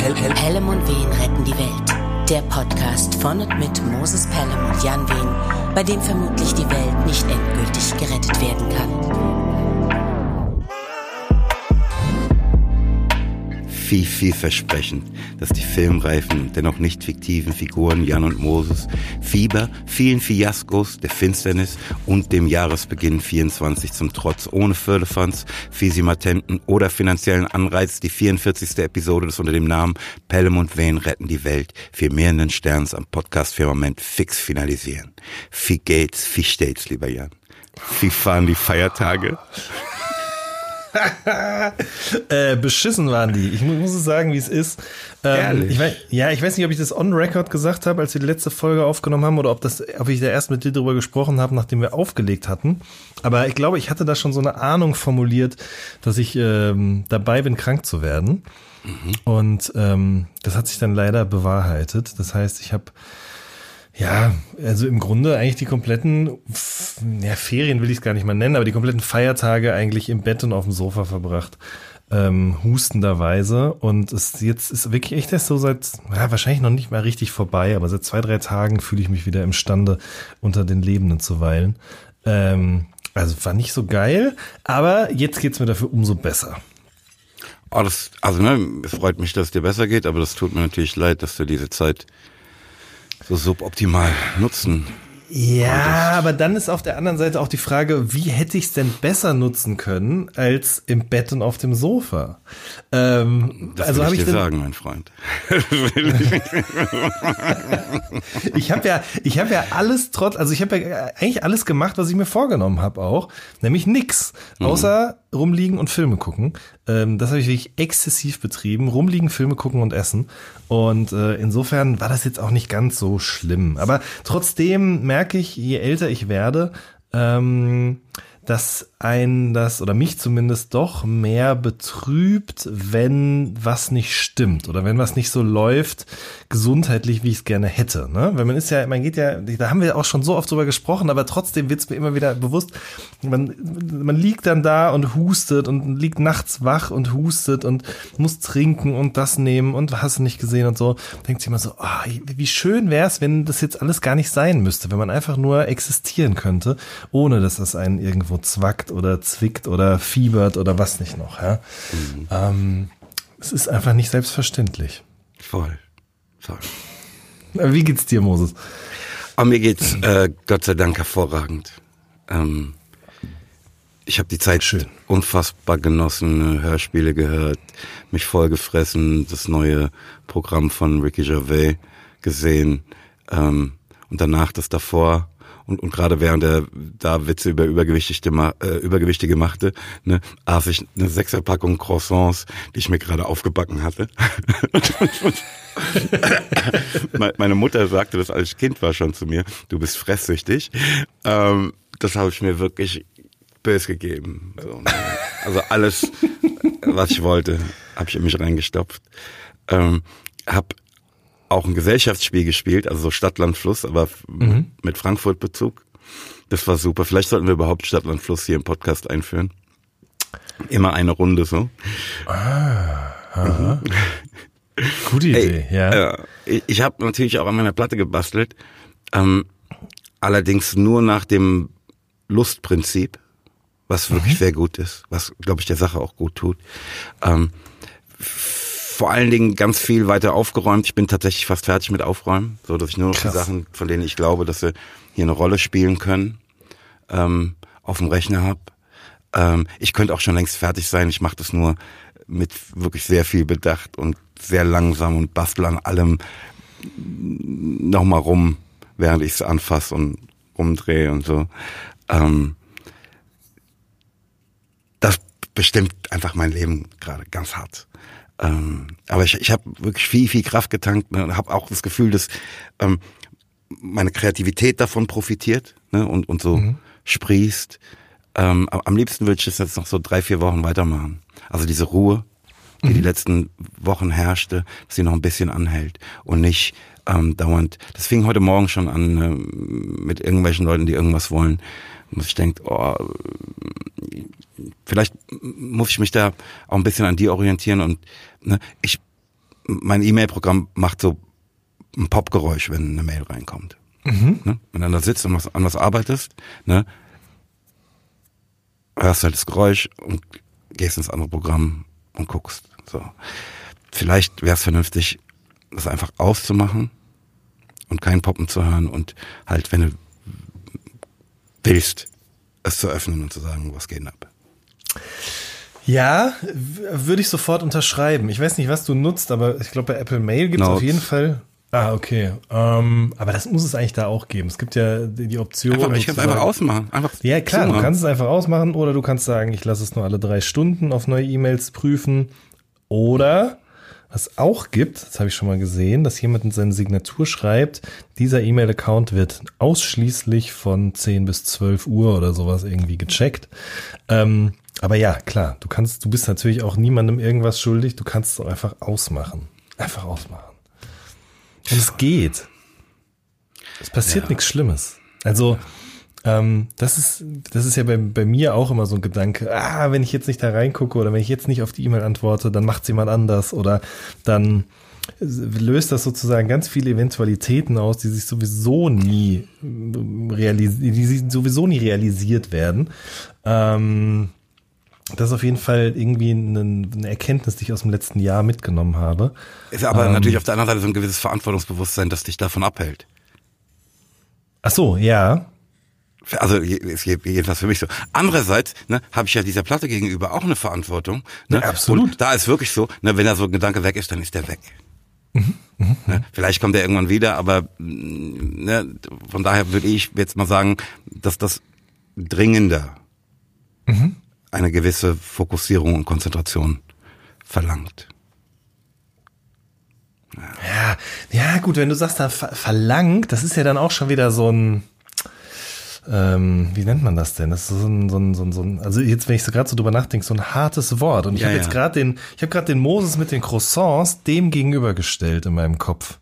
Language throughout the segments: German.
Pelham und Wehen retten die Welt. Der Podcast von und mit Moses Pelham und Jan Wehen, bei dem vermutlich die Welt nicht endgültig gerettet werden kann. Viel, vielversprechend, dass die filmreifen, dennoch nicht fiktiven Figuren Jan und Moses Fieber, vielen Fiaskos, der Finsternis und dem Jahresbeginn 24 zum Trotz ohne Förderfonds, Fisimatenten oder finanziellen Anreiz die 44. Episode des unter dem Namen Pelham und Wayne retten die Welt für mehreren Sterns am Podcast-Firmament fix finalisieren. Wie geht's, wie steht's, lieber Jan? Wie fahren die Feiertage? äh, beschissen waren die. Ich muss es sagen, wie es ist. Ähm, ich weiß, ja, ich weiß nicht, ob ich das on record gesagt habe, als wir die letzte Folge aufgenommen haben, oder ob das, ob ich da erst mit dir drüber gesprochen habe, nachdem wir aufgelegt hatten. Aber ich glaube, ich hatte da schon so eine Ahnung formuliert, dass ich ähm, dabei bin, krank zu werden. Mhm. Und ähm, das hat sich dann leider bewahrheitet. Das heißt, ich habe ja, also im Grunde eigentlich die kompletten, ja, Ferien will ich es gar nicht mal nennen, aber die kompletten Feiertage eigentlich im Bett und auf dem Sofa verbracht. Ähm, hustenderweise. Und es jetzt ist wirklich echt erst so seit, ja, wahrscheinlich noch nicht mal richtig vorbei, aber seit zwei, drei Tagen fühle ich mich wieder imstande, unter den Lebenden zu weilen. Ähm, also war nicht so geil, aber jetzt geht's mir dafür umso besser. Oh, das, also ne, es freut mich, dass es dir besser geht, aber das tut mir natürlich leid, dass du diese Zeit so suboptimal nutzen. Ja, aber dann ist auf der anderen Seite auch die Frage, wie hätte ich es denn besser nutzen können als im Bett und auf dem Sofa? Ähm, das also will ich, ich dir sagen, mein Freund. ich habe ja, ich habe ja alles trotz, also ich habe ja eigentlich alles gemacht, was ich mir vorgenommen habe auch, nämlich nix, außer mhm. Rumliegen und Filme gucken. Ähm, das habe ich wirklich exzessiv betrieben, rumliegen, Filme gucken und essen. Und äh, insofern war das jetzt auch nicht ganz so schlimm. Aber trotzdem merke ich, je älter ich werde, ähm, dass ein das oder mich zumindest doch mehr betrübt, wenn was nicht stimmt oder wenn was nicht so läuft gesundheitlich, wie ich es gerne hätte. Ne? Weil man ist ja, man geht ja, da haben wir auch schon so oft drüber gesprochen, aber trotzdem wird es mir immer wieder bewusst, man, man liegt dann da und hustet und liegt nachts wach und hustet und muss trinken und das nehmen und hast nicht gesehen und so. Denkt sich immer so, oh, wie schön wäre es, wenn das jetzt alles gar nicht sein müsste, wenn man einfach nur existieren könnte, ohne dass das einen irgendwo zwackt oder zwickt oder fiebert oder was nicht noch. Ja? Mhm. Ähm, es ist einfach nicht selbstverständlich. Voll. Voll. Wie geht's dir, Moses? Oh, mir geht's äh, Gott sei Dank hervorragend. Ähm, ich habe die Zeit Schön. unfassbar genossen, Hörspiele gehört, mich vollgefressen, das neue Programm von Ricky Gervais gesehen ähm, und danach das davor und, und gerade während er da Witze über Übergewichtige, äh, Übergewichtige machte, ne, aß ich eine Sechserpackung Croissants, die ich mir gerade aufgebacken hatte. Meine Mutter sagte das als Kind war schon zu mir, du bist fresssüchtig. Ähm, das habe ich mir wirklich bös gegeben. So, ne? Also alles, was ich wollte, habe ich in mich reingestopft. Ähm, hab auch ein Gesellschaftsspiel gespielt, also so Stadtland Fluss, aber mhm. mit Frankfurt Bezug. Das war super. Vielleicht sollten wir überhaupt Stadtland Fluss hier im Podcast einführen. Immer eine Runde so. Ah, aha. Mhm. Gute Idee, Ey, ja. Äh, ich ich habe natürlich auch an meiner Platte gebastelt, ähm, allerdings nur nach dem Lustprinzip, was wirklich mhm. sehr gut ist, was glaube ich der Sache auch gut tut. Ähm, vor allen Dingen ganz viel weiter aufgeräumt. Ich bin tatsächlich fast fertig mit Aufräumen, so dass ich nur noch Krass. die Sachen, von denen ich glaube, dass sie hier eine Rolle spielen können, ähm, auf dem Rechner habe. Ähm, ich könnte auch schon längst fertig sein. Ich mache das nur mit wirklich sehr viel Bedacht und sehr langsam und bastel an allem nochmal rum, während ich es anfasse und rumdrehe und so. Ähm, das bestimmt einfach mein Leben gerade ganz hart. Ähm, aber ich, ich habe wirklich viel, viel Kraft getankt ne, und habe auch das Gefühl, dass ähm, meine Kreativität davon profitiert ne, und, und so mhm. sprießt. Ähm, am liebsten würde ich das jetzt noch so drei, vier Wochen weitermachen. Also diese Ruhe, die mhm. die letzten Wochen herrschte, dass sie noch ein bisschen anhält und nicht ähm, dauernd. Das fing heute Morgen schon an ne, mit irgendwelchen Leuten, die irgendwas wollen. Und ich denke, oh, vielleicht muss ich mich da auch ein bisschen an die orientieren und ne, ich mein E-Mail-Programm macht so ein Popgeräusch, wenn eine Mail reinkommt. Mhm. Ne? Wenn du da sitzt und was, an was arbeitest, ne? hörst halt das Geräusch und gehst ins andere Programm und guckst. So. Vielleicht wäre es vernünftig, das einfach auszumachen und kein Poppen zu hören und halt, wenn du willst, es zu öffnen und zu sagen, was geht ab. Ja, würde ich sofort unterschreiben. Ich weiß nicht, was du nutzt, aber ich glaube, bei Apple Mail gibt es auf jeden Fall. Ah, okay. Ähm, aber das muss es eigentlich da auch geben. Es gibt ja die Option. Einfach, ich kann es einfach ausmachen. Einfach ja, klar, zumachen. du kannst es einfach ausmachen oder du kannst sagen, ich lasse es nur alle drei Stunden auf neue E-Mails prüfen. Oder was auch gibt, das habe ich schon mal gesehen, dass jemand in seine Signatur schreibt, dieser E-Mail-Account wird ausschließlich von 10 bis 12 Uhr oder sowas irgendwie gecheckt. Ähm, aber ja, klar, du kannst, du bist natürlich auch niemandem irgendwas schuldig, du kannst es auch einfach ausmachen. Einfach ausmachen. Und es geht. Es passiert ja. nichts Schlimmes. Also, ähm, das ist, das ist ja bei, bei mir auch immer so ein Gedanke, ah, wenn ich jetzt nicht da reingucke oder wenn ich jetzt nicht auf die E-Mail antworte, dann macht jemand anders oder dann löst das sozusagen ganz viele Eventualitäten aus, die sich sowieso nie realisiert, die sowieso nie realisiert werden. Ähm, das ist auf jeden Fall irgendwie eine, Erkenntnis, die ich aus dem letzten Jahr mitgenommen habe. Ist aber ähm, natürlich auf der anderen Seite so ein gewisses Verantwortungsbewusstsein, das dich davon abhält. Ach so, ja. Also ist jedenfalls für mich so. Andererseits ne, habe ich ja dieser Platte gegenüber auch eine Verantwortung. Ne? Ja, absolut. Und da ist wirklich so, ne, wenn da so ein Gedanke weg ist, dann ist der weg. Mhm, mh, ne? Vielleicht kommt er irgendwann wieder, aber ne, von daher würde ich jetzt mal sagen, dass das dringender mhm. Eine gewisse Fokussierung und Konzentration verlangt. Ja, ja, gut, wenn du sagst, da verlangt, das ist ja dann auch schon wieder so ein ähm, wie nennt man das denn? Das ist so ein, so ein, so ein, so ein also jetzt, wenn ich so gerade so drüber nachdenke, so ein hartes Wort. Und ich ja, habe jetzt gerade den, ich habe gerade den Moses mit den Croissants dem gegenübergestellt in meinem Kopf.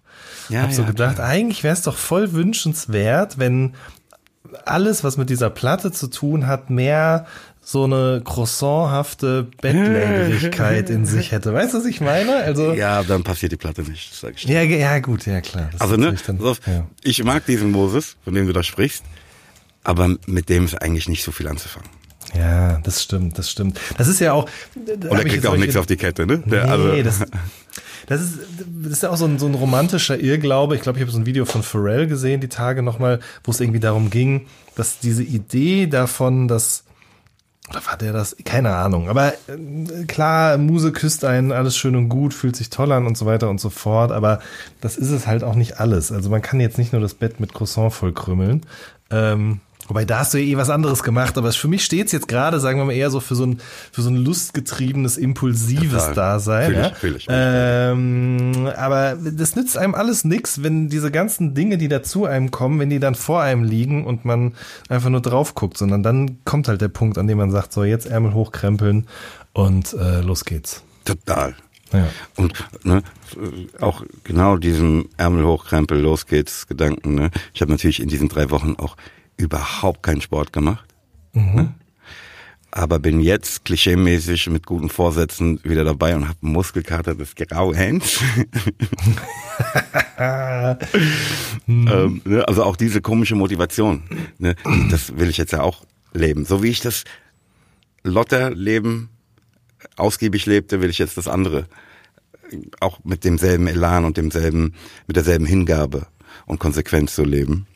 Ja, hab so ja, gedacht, klar. eigentlich wäre es doch voll wünschenswert, wenn alles, was mit dieser Platte zu tun hat, mehr so eine croissanthafte Bettlägerigkeit in sich hätte. Weißt du, was ich meine? Also ja, dann passiert die Platte nicht, sag ich dir. Ja, ja, gut, ja klar. Das also ne, dann, ja. ich mag diesen Moses, von dem du da sprichst aber mit dem ist eigentlich nicht so viel anzufangen. Ja, das stimmt, das stimmt. Das ist ja auch. Und er kriegt auch nichts auf die Kette, ne? Der, nee, also. das, das ist, das ist ja auch so ein, so ein romantischer Irrglaube. Ich glaube, ich habe so ein Video von Pharrell gesehen, die Tage nochmal, wo es irgendwie darum ging, dass diese Idee davon, dass oder war der das? Keine Ahnung. Aber äh, klar, Muse küsst einen, alles schön und gut, fühlt sich toll an und so weiter und so fort. Aber das ist es halt auch nicht alles. Also man kann jetzt nicht nur das Bett mit Croissant vollkrümmeln. Ähm, Wobei da hast du ja eh was anderes gemacht, aber für mich steht es jetzt gerade, sagen wir mal, eher so für so ein, für so ein lustgetriebenes, impulsives Total. Dasein. Fühl ich, ja? fühl ich, ähm, aber das nützt einem alles nix, wenn diese ganzen Dinge, die da zu einem kommen, wenn die dann vor einem liegen und man einfach nur drauf guckt, sondern dann kommt halt der Punkt, an dem man sagt, so jetzt Ärmel hochkrempeln und äh, los geht's. Total. Ja. Und ne, auch genau diesen Ärmel hochkrempel, los geht's Gedanken. Ne? Ich habe natürlich in diesen drei Wochen auch überhaupt keinen Sport gemacht. Mhm. Ne? Aber bin jetzt klischeemäßig mit guten Vorsätzen wieder dabei und habe Muskelkater des Grauhens. ähm, ne? Also auch diese komische Motivation, ne? das will ich jetzt ja auch leben. So wie ich das Lotterleben ausgiebig lebte, will ich jetzt das andere auch mit demselben Elan und demselben, mit derselben Hingabe und Konsequenz so leben.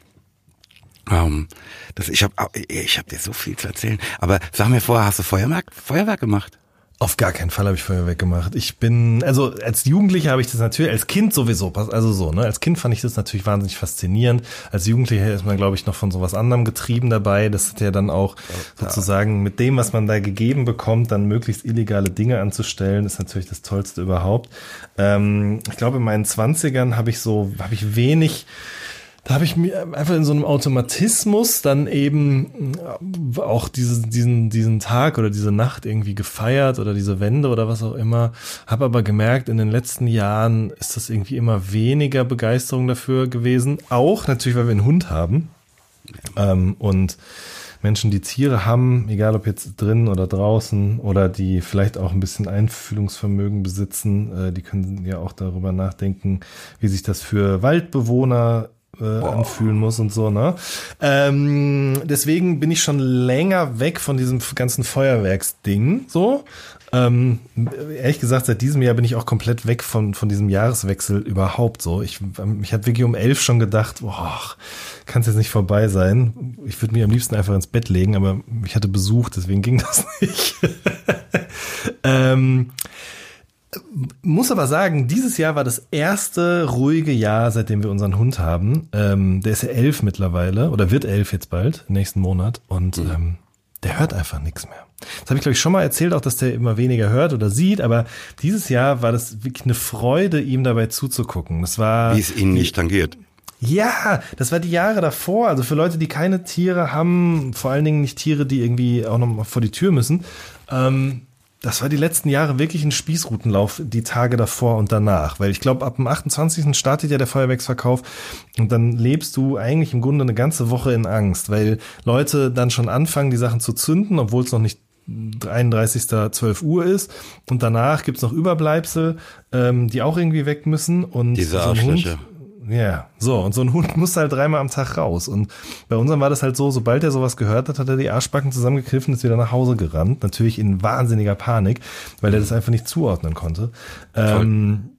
Ähm, das, ich habe ich hab dir so viel zu erzählen. Aber sag mir vorher, hast du Feuerwerk, Feuerwerk gemacht? Auf gar keinen Fall habe ich Feuerwerk gemacht. Ich bin, also als Jugendlicher habe ich das natürlich, als Kind sowieso, also so, ne? Als Kind fand ich das natürlich wahnsinnig faszinierend. Als Jugendlicher ist man, glaube ich, noch von sowas anderem getrieben dabei. Das hat ja dann auch ja. sozusagen mit dem, was man da gegeben bekommt, dann möglichst illegale Dinge anzustellen, ist natürlich das Tollste überhaupt. Ähm, ich glaube, in meinen Zwanzigern habe ich so, habe ich wenig da habe ich mir einfach in so einem Automatismus dann eben äh, auch diese, diesen, diesen Tag oder diese Nacht irgendwie gefeiert oder diese Wende oder was auch immer. Habe aber gemerkt, in den letzten Jahren ist das irgendwie immer weniger Begeisterung dafür gewesen. Auch natürlich, weil wir einen Hund haben. Ähm, und Menschen, die Tiere haben, egal ob jetzt drin oder draußen oder die vielleicht auch ein bisschen Einfühlungsvermögen besitzen, äh, die können ja auch darüber nachdenken, wie sich das für Waldbewohner äh, anfühlen muss und so, ne? Ähm, deswegen bin ich schon länger weg von diesem ganzen Feuerwerksding, so. Ähm, ehrlich gesagt, seit diesem Jahr bin ich auch komplett weg von, von diesem Jahreswechsel überhaupt so. Ich, ich habe wirklich um elf schon gedacht, boah, kann es jetzt nicht vorbei sein. Ich würde mir am liebsten einfach ins Bett legen, aber ich hatte Besuch, deswegen ging das nicht. ähm, muss aber sagen, dieses Jahr war das erste ruhige Jahr, seitdem wir unseren Hund haben. Ähm, der ist ja elf mittlerweile oder wird elf jetzt bald, nächsten Monat. Und mhm. ähm, der hört einfach nichts mehr. Das habe ich, glaube ich, schon mal erzählt, auch dass der immer weniger hört oder sieht, aber dieses Jahr war das wirklich eine Freude, ihm dabei zuzugucken. Das war. Wie es ihn nicht tangiert. Ja, das war die Jahre davor. Also für Leute, die keine Tiere haben, vor allen Dingen nicht Tiere, die irgendwie auch noch mal vor die Tür müssen, ähm, das war die letzten Jahre wirklich ein Spießrutenlauf, die Tage davor und danach. Weil ich glaube, ab dem 28. startet ja der Feuerwerksverkauf und dann lebst du eigentlich im Grunde eine ganze Woche in Angst, weil Leute dann schon anfangen, die Sachen zu zünden, obwohl es noch nicht 31. 12 Uhr ist und danach gibt's noch Überbleibsel, ähm, die auch irgendwie weg müssen und diese so Arschlöcher. Hund, ja, so, und so ein Hund muss halt dreimal am Tag raus. Und bei unserem war das halt so, sobald er sowas gehört hat, hat er die Arschbacken zusammengegriffen, ist wieder nach Hause gerannt. Natürlich in wahnsinniger Panik, weil er das einfach nicht zuordnen konnte. Ähm,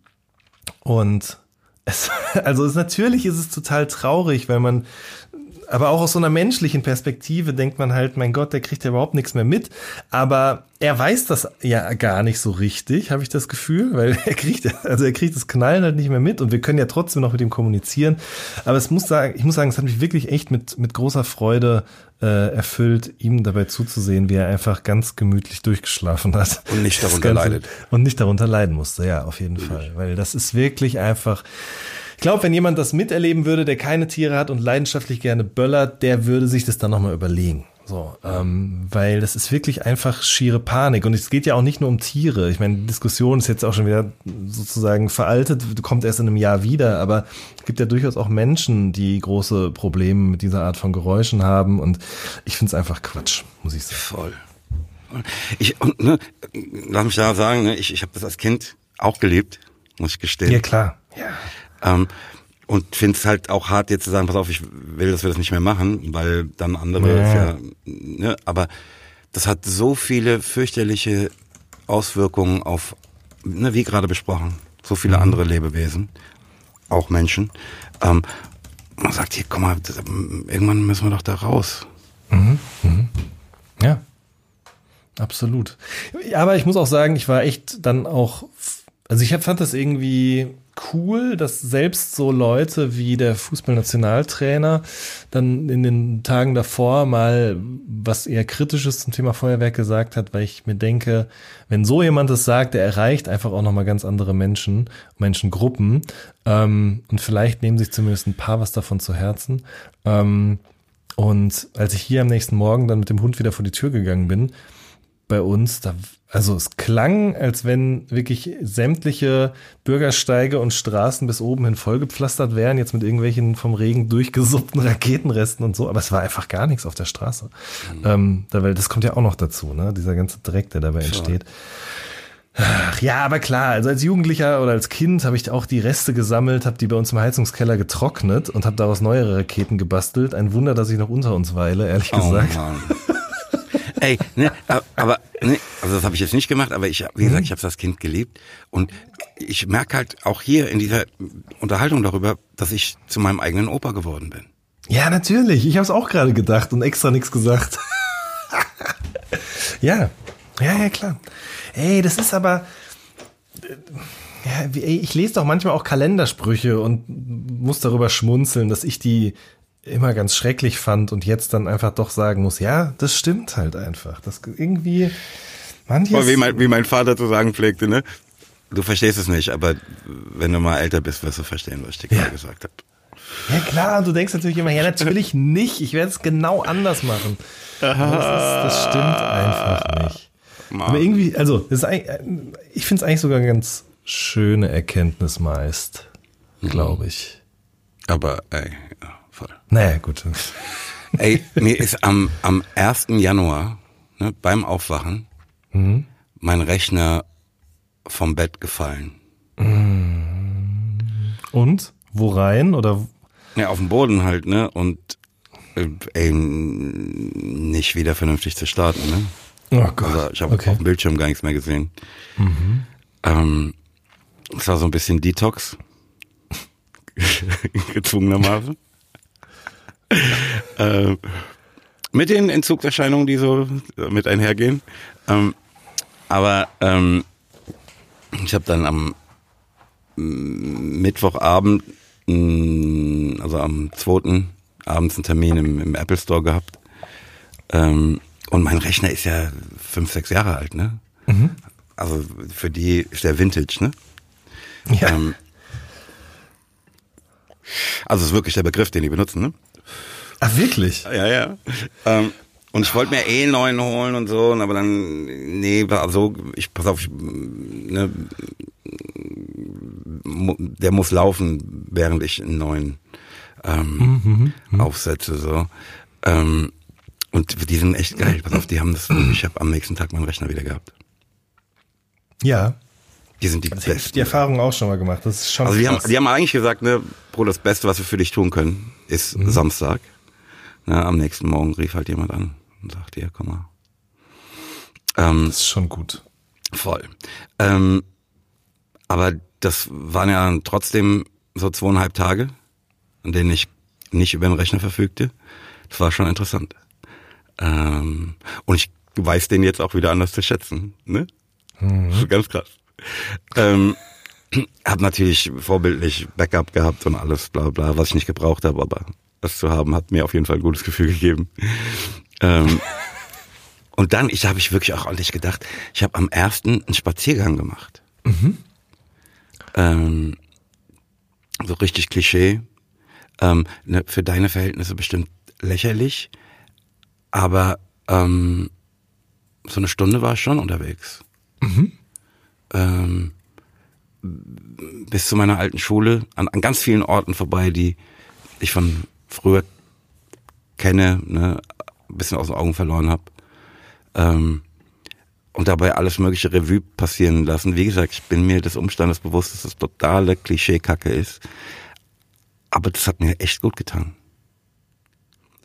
und es, also es, natürlich ist es total traurig, weil man aber auch aus so einer menschlichen Perspektive denkt man halt, mein Gott, der kriegt ja überhaupt nichts mehr mit. Aber er weiß das ja gar nicht so richtig, habe ich das Gefühl, weil er kriegt, also er kriegt das Knallen halt nicht mehr mit und wir können ja trotzdem noch mit ihm kommunizieren. Aber es muss sagen, ich muss sagen, es hat mich wirklich echt mit, mit großer Freude äh, erfüllt, ihm dabei zuzusehen, wie er einfach ganz gemütlich durchgeschlafen hat. Und nicht darunter leidet. Und nicht darunter leiden musste, ja, auf jeden Fall. Weil das ist wirklich einfach, glaube, wenn jemand das miterleben würde, der keine Tiere hat und leidenschaftlich gerne böllert, der würde sich das dann nochmal überlegen. So, ähm, weil das ist wirklich einfach schiere Panik. Und es geht ja auch nicht nur um Tiere. Ich meine, die Diskussion ist jetzt auch schon wieder sozusagen veraltet, kommt erst in einem Jahr wieder, aber es gibt ja durchaus auch Menschen, die große Probleme mit dieser Art von Geräuschen haben. Und ich finde es einfach Quatsch, muss ich sagen. Voll. Ich, und, ne, lass mich da sagen, ne, ich, ich habe das als Kind auch gelebt, muss ich gestehen. Ja, klar. Ja. Ähm, und finde es halt auch hart, jetzt zu sagen, pass auf, ich will, dass wir das nicht mehr machen, weil dann andere, ja. ja ne, aber das hat so viele fürchterliche Auswirkungen auf, ne, wie gerade besprochen, so viele mhm. andere Lebewesen, auch Menschen. Ähm, man sagt hier, komm mal, das, irgendwann müssen wir doch da raus. Mhm. Mhm. Ja, absolut. Aber ich muss auch sagen, ich war echt dann auch, also ich fand das irgendwie cool, dass selbst so Leute wie der Fußballnationaltrainer dann in den Tagen davor mal was eher Kritisches zum Thema Feuerwerk gesagt hat, weil ich mir denke, wenn so jemand das sagt, der erreicht einfach auch nochmal ganz andere Menschen, Menschengruppen ähm, und vielleicht nehmen sich zumindest ein paar was davon zu Herzen. Ähm, und als ich hier am nächsten Morgen dann mit dem Hund wieder vor die Tür gegangen bin, bei uns, da, also es klang, als wenn wirklich sämtliche Bürgersteige und Straßen bis oben hin vollgepflastert wären, jetzt mit irgendwelchen vom Regen durchgesuppten Raketenresten und so, aber es war einfach gar nichts auf der Straße. Mhm. Ähm, weil das kommt ja auch noch dazu, ne? Dieser ganze Dreck, der dabei entsteht. Ach, ja, aber klar, also als Jugendlicher oder als Kind habe ich auch die Reste gesammelt, habe die bei uns im Heizungskeller getrocknet und habe daraus neuere Raketen gebastelt. Ein Wunder, dass ich noch unter uns weile, ehrlich oh, gesagt. Oh Ey, ne, aber, ne, also das habe ich jetzt nicht gemacht, aber ich, wie gesagt, ich habe das Kind geliebt und ich merke halt auch hier in dieser Unterhaltung darüber, dass ich zu meinem eigenen Opa geworden bin. Ja, natürlich. Ich habe es auch gerade gedacht und extra nichts gesagt. ja, ja, ja, klar. Ey, das ist aber. Ja, ich lese doch manchmal auch Kalendersprüche und muss darüber schmunzeln, dass ich die immer ganz schrecklich fand und jetzt dann einfach doch sagen muss, ja, das stimmt halt einfach. Das irgendwie manches wie mein, wie mein Vater zu sagen pflegte, ne? Du verstehst es nicht, aber wenn du mal älter bist, wirst du verstehen, was ich dir ja. gerade gesagt habe. Ja klar, und du denkst natürlich immer, ja natürlich nicht, ich werde es genau anders machen. Das, ist, das stimmt einfach nicht. Mann. Aber irgendwie, also ist ich finde es eigentlich sogar eine ganz schöne Erkenntnis meist, glaube ich. Aber ey, ja voll. Naja, gut. Ey, mir ist am, am 1. Januar ne, beim Aufwachen Mhm. mein Rechner vom Bett gefallen. Und? Wo rein? Oder Ja, auf dem Boden halt, ne? Und äh, ey, nicht wieder vernünftig zu starten, ne? Oh Gott. Also ich habe okay. auf dem Bildschirm gar nichts mehr gesehen. Ähm, es war so ein bisschen Detox. Gezwungenermaßen. Ähm, mit den Entzugserscheinungen, die so mit einhergehen. Ähm, aber ähm, ich habe dann am mm, Mittwochabend, mm, also am 2. abends einen Termin im, im Apple Store gehabt. Ähm, und mein Rechner ist ja fünf, sechs Jahre alt, ne? Also für die ist der Vintage, ne? Ja. Ähm, also ist wirklich der Begriff, den die benutzen, ne? Ach, wirklich? Ja, ja. Ähm, und ich wollte mir eh einen neuen holen und so, und aber dann, nee, also ich pass auf, ich, ne, der muss laufen, während ich einen neuen ähm, aufsetze. So. Ähm, und die sind echt geil. Pass auf, die haben das, ich habe am nächsten Tag meinen Rechner wieder gehabt. Ja. Die sind die Ich habe besten. die Erfahrung auch schon mal gemacht. Das ist schon Also die haben, die haben eigentlich gesagt, ne, Bro, das Beste, was wir für dich tun können, ist Samstag. Ne, am nächsten Morgen rief halt jemand an und sagte, ja, komm mal. Ähm, das ist schon gut. voll. Ähm, aber das waren ja trotzdem so zweieinhalb Tage, an denen ich nicht über den Rechner verfügte. Das war schon interessant. Ähm, und ich weiß den jetzt auch wieder anders zu schätzen. Ne? Das ist ganz krass. Ähm, hab natürlich vorbildlich Backup gehabt und alles bla bla, was ich nicht gebraucht habe, aber das zu haben hat mir auf jeden Fall ein gutes Gefühl gegeben. Ähm, und dann, ich habe ich wirklich auch dich gedacht, ich habe am ersten einen Spaziergang gemacht. Ähm, so richtig Klischee. Ähm, ne, für deine Verhältnisse bestimmt lächerlich, aber ähm, so eine Stunde war ich schon unterwegs. Ähm, bis zu meiner alten Schule, an, an ganz vielen Orten vorbei, die ich von früher kenne, ne, ein bisschen aus den Augen verloren habe. Ähm, und dabei alles mögliche Revue passieren lassen. Wie gesagt, ich bin mir des Umstandes bewusst, dass das totale Klischeekacke ist. Aber das hat mir echt gut getan.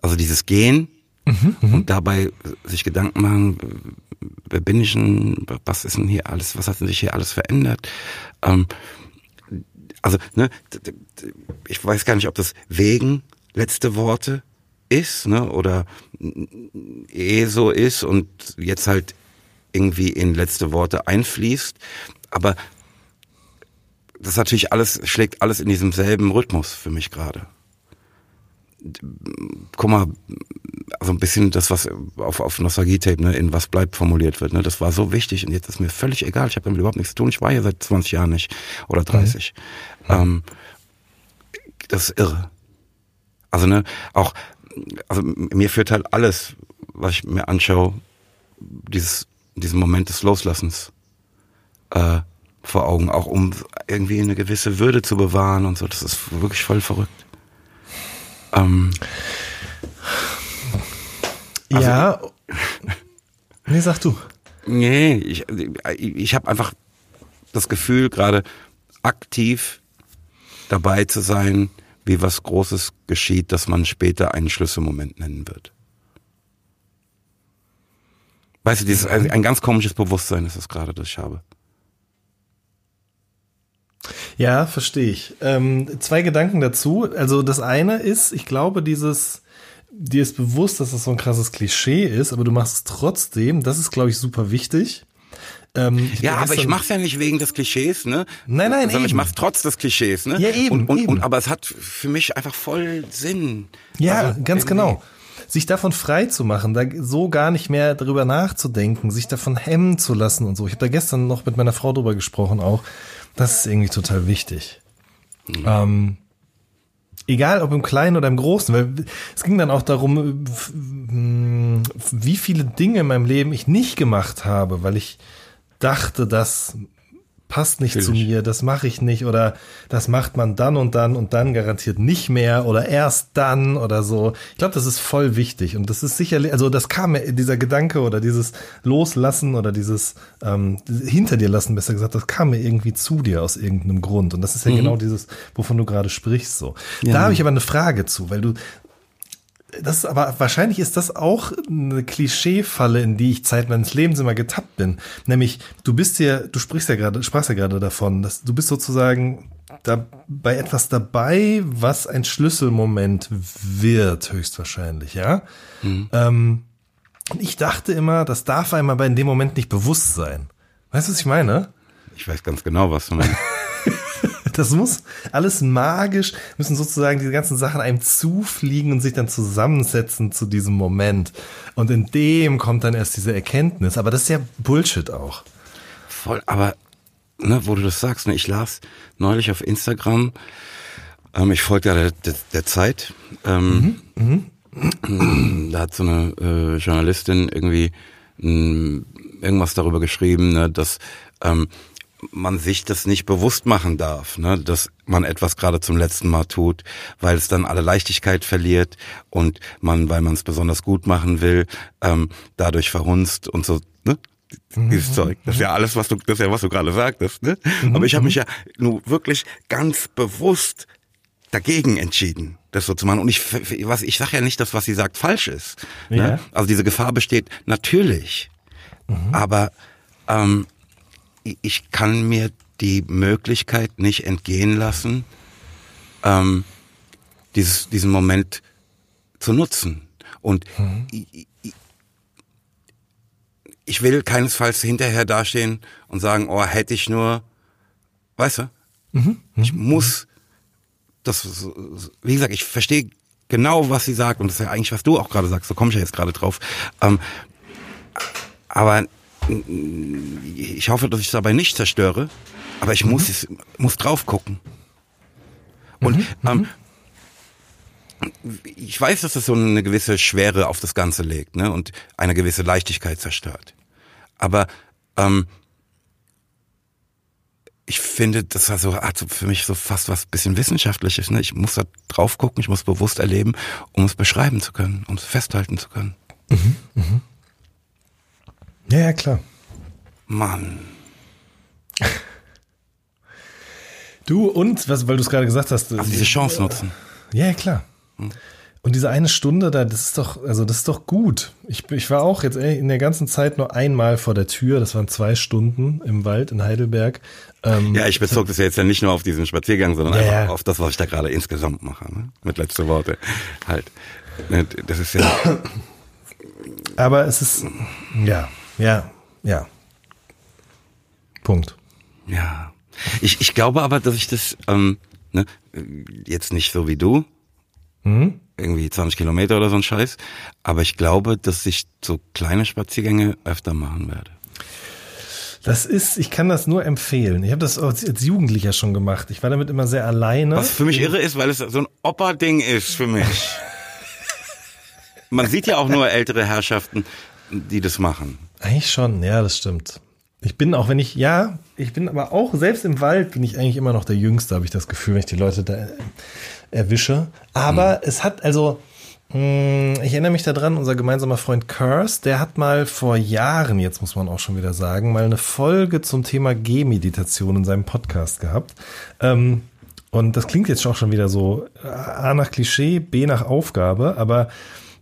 Also dieses Gehen und dabei sich Gedanken machen, wer bin ich denn, was ist denn hier alles, was hat denn sich hier alles verändert? Ähm, also, ne, ich weiß gar nicht, ob das wegen letzte Worte ist, ne, oder eh so ist und jetzt halt irgendwie in letzte Worte einfließt. Aber das ist natürlich alles, schlägt alles in diesem selben Rhythmus für mich gerade. Guck mal, also ein bisschen das, was auf, auf Nostalgie-Tape, ne, in was bleibt formuliert wird, ne, das war so wichtig und jetzt ist mir völlig egal. Ich habe damit überhaupt nichts zu tun. Ich war hier seit 20 Jahren nicht oder 30. Ähm, das ist irre. Also ne, auch, also mir führt halt alles, was ich mir anschaue, dieses, diesen Moment des Loslassens äh, vor Augen, auch um irgendwie eine gewisse Würde zu bewahren und so. Das ist wirklich voll verrückt. Ähm, Also ja. Nee, sag du. nee, ich, ich habe einfach das Gefühl, gerade aktiv dabei zu sein, wie was Großes geschieht, das man später einen Schlüsselmoment nennen wird. Weißt du, dieses, ein, ein ganz komisches Bewusstsein ist es gerade, das ich habe. Ja, verstehe ich. Ähm, zwei Gedanken dazu. Also das eine ist, ich glaube, dieses, dir ist bewusst, dass das so ein krasses Klischee ist, aber du machst es trotzdem. Das ist, glaube ich, super wichtig. Ähm, ich Ja, aber ich mach's ja nicht wegen des Klischees, ne? Nein, nein, Sondern ich eben. mach's trotz des Klischees, ne? Ja, eben, Und, und, eben. und aber es hat für mich einfach voll Sinn. Ja, Also ganz irgendwie- genau. Sich davon frei zu machen, da so gar nicht mehr drüber nachzudenken, sich davon hemmen zu lassen und so. Ich habe da gestern noch mit meiner Frau drüber gesprochen auch. Das ist irgendwie total wichtig. Ähm, egal ob im Kleinen oder im Großen, weil es ging dann auch darum, mh, wie viele Dinge in meinem Leben ich nicht gemacht habe, weil ich dachte, das passt nicht zu Natürlich. mir, das mache ich nicht oder das macht man dann und dann und dann garantiert nicht mehr oder erst dann oder so. Ich glaube, das ist voll wichtig und das ist sicherlich, also das kam mir, dieser Gedanke oder dieses Loslassen oder dieses ähm, hinter dir lassen, besser gesagt, das kam mir irgendwie zu dir aus irgendeinem Grund und das ist ja genau dieses, wovon du gerade sprichst so. Da habe ich aber eine Frage zu, weil du das ist aber wahrscheinlich ist das auch eine Klischeefalle, in die ich Zeit meines Lebens immer getappt bin. Nämlich, du bist ja, du sprichst ja gerade, sprachst ja gerade davon, dass du bist sozusagen da bei etwas dabei, was ein Schlüsselmoment wird, höchstwahrscheinlich, ja. Ähm, und ich dachte immer, das darf einem aber in dem Moment nicht bewusst sein. Weißt du, was ich meine? Ich weiß ganz genau, was du meinst. Das muss alles magisch, müssen sozusagen diese ganzen Sachen einem zufliegen und sich dann zusammensetzen zu diesem Moment. Und in dem kommt dann erst diese Erkenntnis. Aber das ist ja Bullshit auch. Voll, aber ne, wo du das sagst, ne, ich las neulich auf Instagram, ähm, ich folge ja der, der, der Zeit, ähm, da hat so eine äh, Journalistin irgendwie mh, irgendwas darüber geschrieben, ne, dass ähm, man sich das nicht bewusst machen darf, ne, dass man etwas gerade zum letzten Mal tut, weil es dann alle Leichtigkeit verliert und man, weil man es besonders gut machen will, ähm, dadurch verhunzt und so, ne? Dieses Zeug. Das ist ja alles, was du, das ist ja, was du gerade sagtest, ne? Aber ich habe mich ja nur wirklich ganz bewusst dagegen entschieden, das so zu machen. Und ich, was, ich sage ja nicht, dass was sie sagt falsch ist. Ja. Ne? Also diese Gefahr besteht natürlich. Aber ähm, ich- kann mir die Möglichkeit nicht entgehen lassen, ähm, dieses, diesen Moment zu nutzen. Und ich, ich- ich will keinesfalls hinterher dastehen und sagen, oh, hätte ich nur, weißt du, ich muss das, wie gesagt, ich verstehe genau, was sie sagt und das ist ja eigentlich, was du auch gerade sagst, so komme ich ja jetzt gerade drauf. Ähm, aber ich hoffe, dass ich es dabei nicht zerstöre, aber ich muss, es, muss drauf gucken. Und ähm, ich weiß, dass das so eine gewisse Schwere auf das Ganze legt ne, und eine gewisse Leichtigkeit zerstört. Aber ähm, ich finde, das war so, hat so für mich so fast was bisschen Wissenschaftliches. Ne? Ich muss da drauf gucken, ich muss bewusst erleben, um es beschreiben zu können, um es festhalten zu können. Ja, ja, klar. Mann. Du und, was, weil du es gerade gesagt hast. Also diese Chance nutzen. Ja, klar. Und diese eine Stunde da, das ist doch, also das ist doch gut. Ich, ich war auch jetzt in der ganzen Zeit nur einmal vor der Tür. Das waren zwei Stunden im Wald in Heidelberg. Ähm, Ja, ich bezog das ja jetzt ja nicht nur auf diesen Spaziergang, sondern Ja, einfach ja. auf das, was ich da gerade insgesamt mache. Ne? Mit letzte Worte. Halt. Ne, Das ist ja. Aber es ist, ja, ja, ja. Punkt. Ja. Ich, ich glaube aber, dass ich das, ähm, ne, jetzt nicht so wie du, Mhm. irgendwie 20 Kilometer oder so ein Scheiß, aber ich glaube, dass ich so kleine Spaziergänge öfter machen werde. Das ist, ich kann das nur empfehlen. Ich habe das als, als Jugendlicher schon gemacht. Ich war damit immer sehr alleine. Was für mich irre ist, weil es so ein Opa-Ding ist für mich. Man sieht ja auch nur ältere Herrschaften, die das machen. Eigentlich schon, ja, das stimmt. Ich bin auch, wenn ich, ja, ich bin aber auch, selbst im Wald bin ich eigentlich immer noch der Jüngste, habe ich das Gefühl, wenn ich die Leute da äh, erwische. Aber es hat, also, mh, ich erinnere mich daran, unser gemeinsamer Freund Curse, der hat mal vor Jahren, jetzt muss man auch schon wieder sagen, mal eine Folge zum Thema Gehmeditation in seinem Podcast gehabt. Ähm, und das klingt jetzt auch schon wieder so A nach Klischee, B nach Aufgabe, aber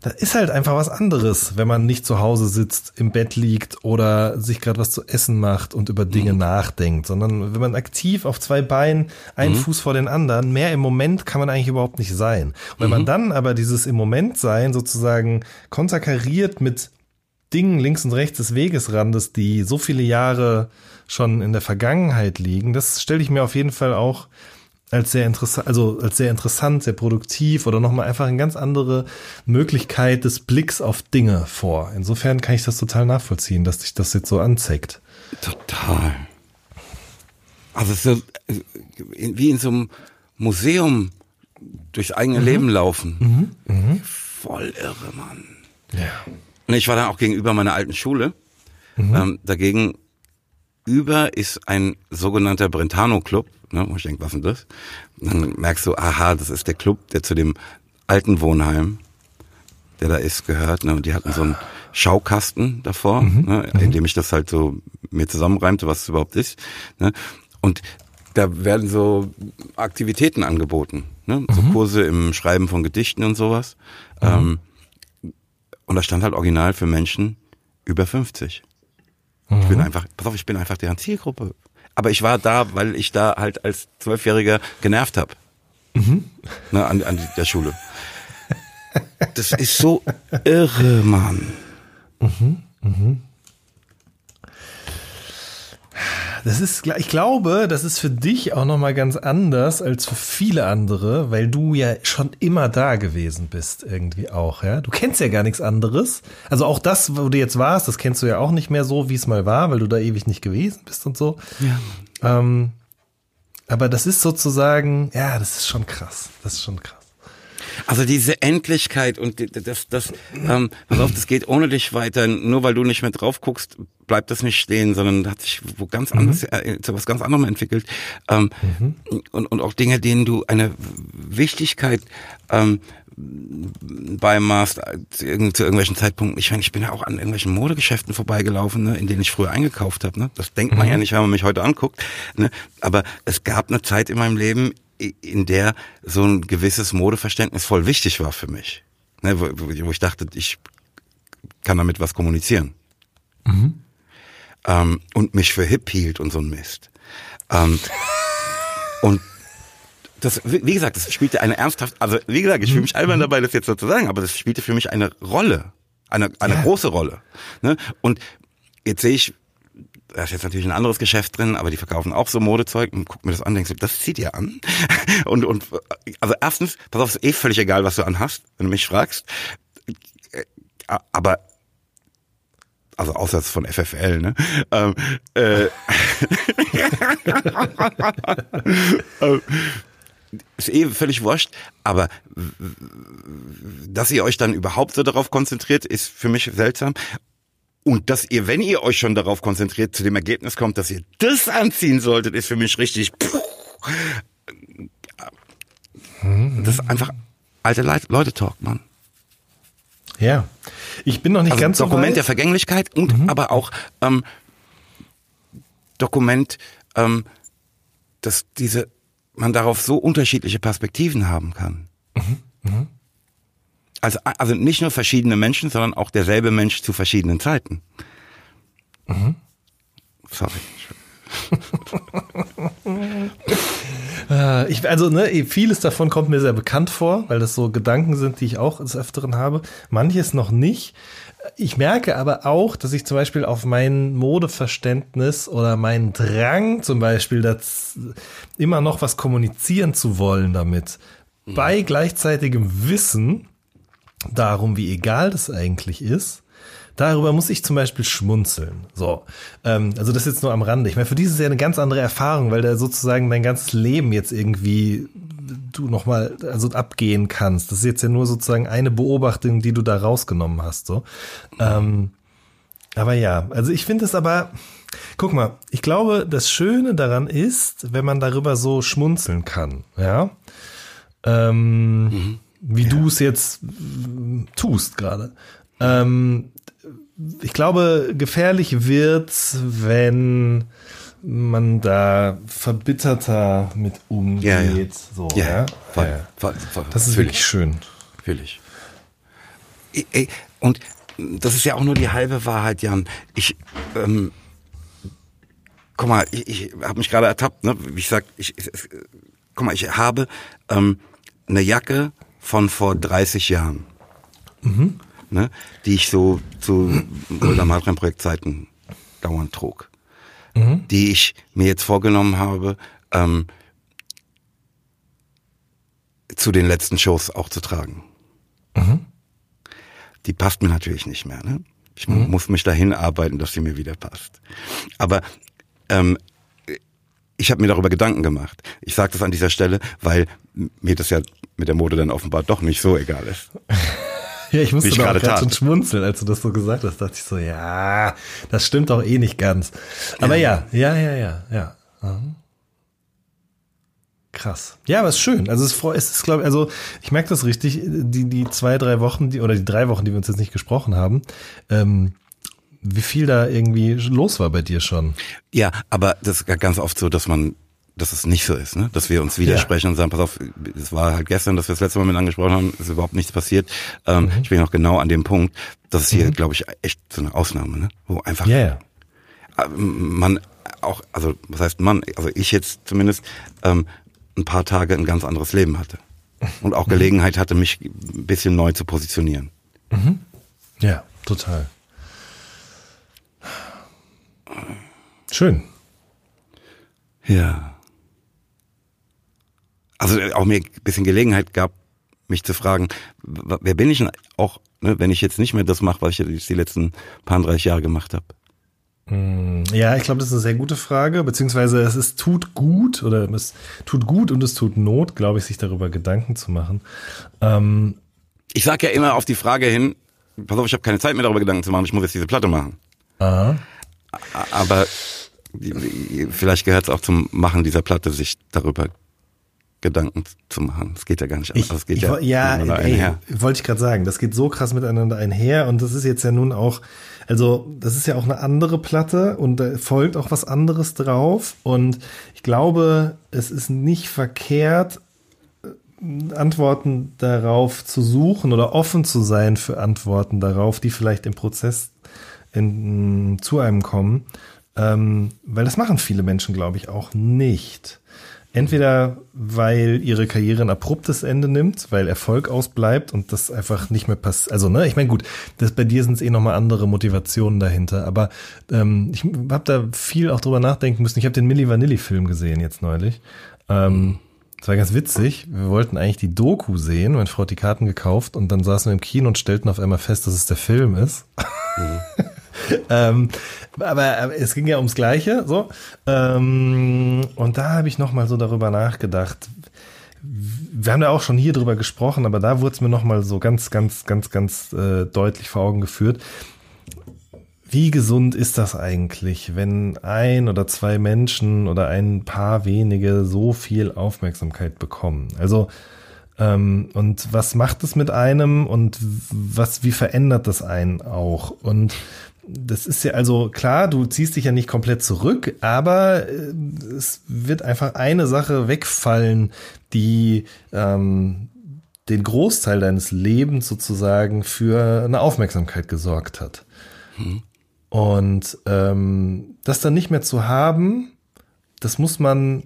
da ist halt einfach was anderes, wenn man nicht zu Hause sitzt, im Bett liegt oder sich gerade was zu essen macht und über Dinge nachdenkt, sondern wenn man aktiv auf zwei Beinen, einen Fuß vor den anderen, mehr im Moment kann man eigentlich überhaupt nicht sein. Und wenn man dann aber dieses im Moment sein sozusagen konterkariert mit Dingen links und rechts des Wegesrandes, die so viele Jahre schon in der Vergangenheit liegen, das stelle ich mir auf jeden Fall auch als sehr interessant, also als sehr interessant, sehr produktiv oder nochmal einfach eine ganz andere Möglichkeit des Blicks auf Dinge vor. Insofern kann ich das total nachvollziehen, dass sich das jetzt so anzeigt. Total. Also es ist so, äh, wie in so einem Museum durchs eigene Leben laufen. Voll irre, Mann. Ja. Und ich war dann auch gegenüber meiner alten Schule. Ähm, dagegen gegenüber ist ein sogenannter Brentano-Club, ne, wo ich denke, was ist denn das? Dann merkst du, aha, das ist der Club, der zu dem alten Wohnheim, der da ist, gehört. Ne? Und die hatten so einen Schaukasten davor, ne, in dem ich das halt so mir zusammenreimte, was es überhaupt ist. Ne? Und da werden so Aktivitäten angeboten, ne? so Kurse im Schreiben von Gedichten und sowas. Ähm, und da stand halt original für Menschen über 50. Ich bin einfach, pass auf, ich bin einfach deren Zielgruppe. Aber ich war da, weil ich da halt als Zwölfjähriger genervt habe. Ne, an, an der Schule. Das ist so irre, Mann. Das ist, ich glaube, das ist für dich auch nochmal ganz anders als für viele andere, weil du ja schon immer da gewesen bist, irgendwie auch, ja. Du kennst ja gar nichts anderes. Also auch das, wo du jetzt warst, das kennst du ja auch nicht mehr so, wie es mal war, weil du da ewig nicht gewesen bist und so. Ja. Ähm, aber das ist sozusagen, ja, das ist schon krass. Das ist schon krass. Also diese Endlichkeit und das, das, ähm, pass auf, das geht ohne dich weiter. Nur weil du nicht mehr drauf guckst, bleibt das nicht stehen, sondern hat sich wo ganz anders, äh, zu was ganz anderem entwickelt. Ähm, und, und auch Dinge, denen du eine Wichtigkeit ähm, beimaßt zu, irgend- zu irgendwelchen Zeitpunkten. Ich meine, ich bin ja auch an irgendwelchen Modegeschäften vorbeigelaufen, ne, in denen ich früher eingekauft habe. Ne? Das denkt man ja nicht, wenn man mich heute anguckt. Ne? Aber es gab eine Zeit in meinem Leben, in der so ein gewisses Modeverständnis voll wichtig war für mich. Ne? Wo, wo ich dachte, ich kann damit was kommunizieren. Ähm, und mich für hip hielt und so ein Mist. Ähm, und das, wie gesagt, das spielte eine ernsthaft, also wie gesagt, ich fühle mich albern dabei, das jetzt so zu sagen, aber das spielte für mich eine Rolle, eine, eine große Rolle. Ne? Und jetzt sehe ich, da ist jetzt natürlich ein anderes Geschäft drin, aber die verkaufen auch so Modezeug und guck mir das an, denkst du, das zieht ihr an. Und, und also erstens, pass auf, ist eh völlig egal, was du anhast, wenn du mich fragst. Äh, Aber also außer von FFL, ne? Ähm, äh, Ähm, ist eh völlig wurscht, aber dass ihr euch dann überhaupt so darauf konzentriert, ist für mich seltsam. Und dass ihr, wenn ihr euch schon darauf konzentriert, zu dem Ergebnis kommt, dass ihr das anziehen solltet, ist für mich richtig. Puh. Das ist einfach alte Leit- Leute-Talk, Mann. Ja. Ich bin noch nicht Also ganz so Dokument weit. der Vergänglichkeit und aber auch ähm, Dokument, ähm, dass diese man darauf so unterschiedliche Perspektiven haben kann. Also, also nicht nur verschiedene Menschen, sondern auch derselbe Mensch zu verschiedenen Zeiten. Sorry. Äh, Ich, also, ne, vieles davon kommt mir sehr bekannt vor, weil das so Gedanken sind, die ich auch des Öfteren habe. Manches noch nicht. Ich merke aber auch, dass ich zum Beispiel auf mein Modeverständnis oder meinen Drang zum Beispiel, das immer noch was kommunizieren zu wollen damit, bei gleichzeitigem Wissen darum, wie egal das eigentlich ist, Darüber muss ich zum Beispiel schmunzeln. So, ähm, also das jetzt nur am Rande. Ich meine, für dich ist es ja eine ganz andere Erfahrung, weil da sozusagen dein ganzes Leben jetzt irgendwie du nochmal also abgehen kannst. Das ist jetzt ja nur sozusagen eine Beobachtung, die du da rausgenommen hast. So, ähm, aber ja, also ich finde es aber. Guck mal, ich glaube, das Schöne daran ist, wenn man darüber so schmunzeln kann, ja. Ähm, wie du es jetzt tust gerade. Ähm, ich glaube, gefährlich wird's, wenn man da verbitterter mit umgeht. Ja, ja. So, Ja, ja. voll, ja. voll, voll. Das ist wirklich schön. Natürlich. Und das ist ja auch nur die halbe Wahrheit, Jan. Ich, ähm, guck mal, ich, ich habe mich gerade ertappt, ne? Wie ich sag, ich, ich, guck mal, ich habe ähm, eine Jacke von vor 30 Jahren, ne? die ich so zu Mulder Madren Projektzeiten dauernd trug, die ich mir jetzt vorgenommen habe, ähm, zu den letzten Shows auch zu tragen die passt mir natürlich nicht mehr. Ne? Ich muss mich dahin arbeiten, dass sie mir wieder passt. Aber ähm, ich habe mir darüber Gedanken gemacht. Ich sage das an dieser Stelle, weil mir das ja mit der Mode dann offenbar doch nicht so egal ist. Ja, ich musste doch gerade schon schmunzeln, als du das so gesagt hast. Dachte ich so, ja, das stimmt doch eh nicht ganz. Aber ja, ja, ja, ja, ja. Mhm. Krass. Ja, aber es ist schön. Also es ist, glaube ich, also ich merke das richtig, die, die zwei, drei Wochen, die, oder die drei Wochen, die wir uns jetzt nicht gesprochen haben, ähm, wie viel da irgendwie los war bei dir schon. Ja, aber das ist ja ganz oft so, dass man, dass es nicht so ist, ne? Dass wir uns widersprechen und sagen, pass auf, es war halt gestern, dass wir das letzte Mal mit angesprochen haben, ist überhaupt nichts passiert. Ähm, Ich bin auch genau an dem Punkt, das ist hier, glaube ich, echt so eine Ausnahme, ne? Wo einfach Ja, ja. man auch, also was heißt man, also ich jetzt zumindest, ähm, ein paar Tage ein ganz anderes Leben hatte. Und auch Gelegenheit hatte, mich ein bisschen neu zu positionieren. Ja, total. Schön. Ja. Also äh, auch mir ein bisschen Gelegenheit gab, mich zu fragen, wer bin ich denn auch, ne, wenn ich jetzt nicht mehr das mache, was ich jetzt die letzten paar 30 Jahre gemacht habe. Ja, ich glaube, das ist eine sehr gute Frage, beziehungsweise es ist tut gut oder es tut gut und es tut Not, glaube ich, sich darüber Gedanken zu machen. Ähm, Ich sage ja immer auf die Frage hin, pass auf, ich habe keine Zeit mehr darüber Gedanken zu machen, ich muss jetzt diese Platte machen. aha. Aber vielleicht gehört es auch zum Machen dieser Platte, sich darüber Gedanken zu machen. Es geht ja gar nicht anders. Ich, Es geht ich, ja, ja, miteinander ey, einher. wollte ich gerade sagen, das geht so krass miteinander einher und das ist jetzt ja nun auch, also das ist ja auch eine andere Platte und da folgt auch was anderes drauf und ich glaube, es ist nicht verkehrt, äh, Antworten darauf zu suchen oder offen zu sein für Antworten darauf, die vielleicht im Prozess in, zu einem kommen, ähm, weil das machen viele Menschen, glaube ich, auch nicht. Entweder weil ihre Karriere ein abruptes Ende nimmt, weil Erfolg ausbleibt und das einfach nicht mehr passiert. Also, ne, ich meine, gut, das bei dir sind es eh nochmal andere Motivationen dahinter. Aber ähm, ich habe da viel auch drüber nachdenken müssen. Ich habe den Milli Vanilli-Film gesehen jetzt neulich. Ähm, das war ganz witzig. Wir wollten eigentlich die Doku sehen. Meine Frau hat die Karten gekauft und dann saßen wir im Kino und stellten auf einmal fest, dass es der Film ist. ähm, aber, aber es ging ja ums Gleiche, so. Ähm, und da habe ich noch mal so darüber nachgedacht. Wir haben ja auch schon hier drüber gesprochen, aber da wurde es mir noch mal so ganz, ganz, ganz, ganz äh, deutlich vor Augen geführt. Wie gesund ist das eigentlich, wenn ein oder zwei Menschen oder ein paar wenige so viel Aufmerksamkeit bekommen? Also ähm, und was macht es mit einem und was, wie verändert das einen auch? Und das ist ja also klar, du ziehst dich ja nicht komplett zurück, aber äh, es wird einfach eine Sache wegfallen, die ähm, den Großteil deines Lebens sozusagen für eine Aufmerksamkeit gesorgt hat. Und ähm, das dann nicht mehr zu haben, das muss man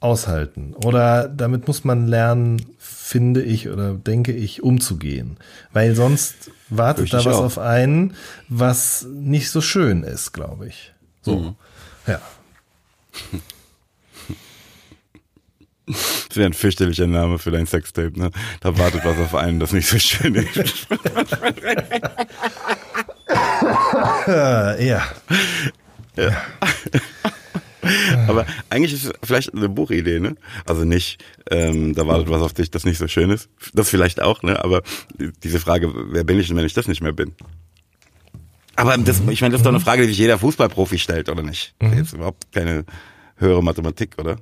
aushalten. Oder damit muss man lernen, finde ich oder denke ich, umzugehen. Weil sonst wartet da was auch. auf einen, was nicht so schön ist, glaube ich. So. Ja. Das wäre ein fürchterlicher Name für dein Sextape, ne? Da wartet was auf einen, das nicht so schön ist. Äh, ja. Aber eigentlich ist es vielleicht eine Buchidee, ne? Also nicht, ähm, da wartet was auf dich, das nicht so schön ist. Das vielleicht auch, ne? Aber diese Frage, wer bin ich denn, wenn ich das nicht mehr bin? Aber das, ich meine, das ist doch eine Frage, die sich jeder Fußballprofi stellt, oder nicht? Jetzt überhaupt keine höhere Mathematik, oder?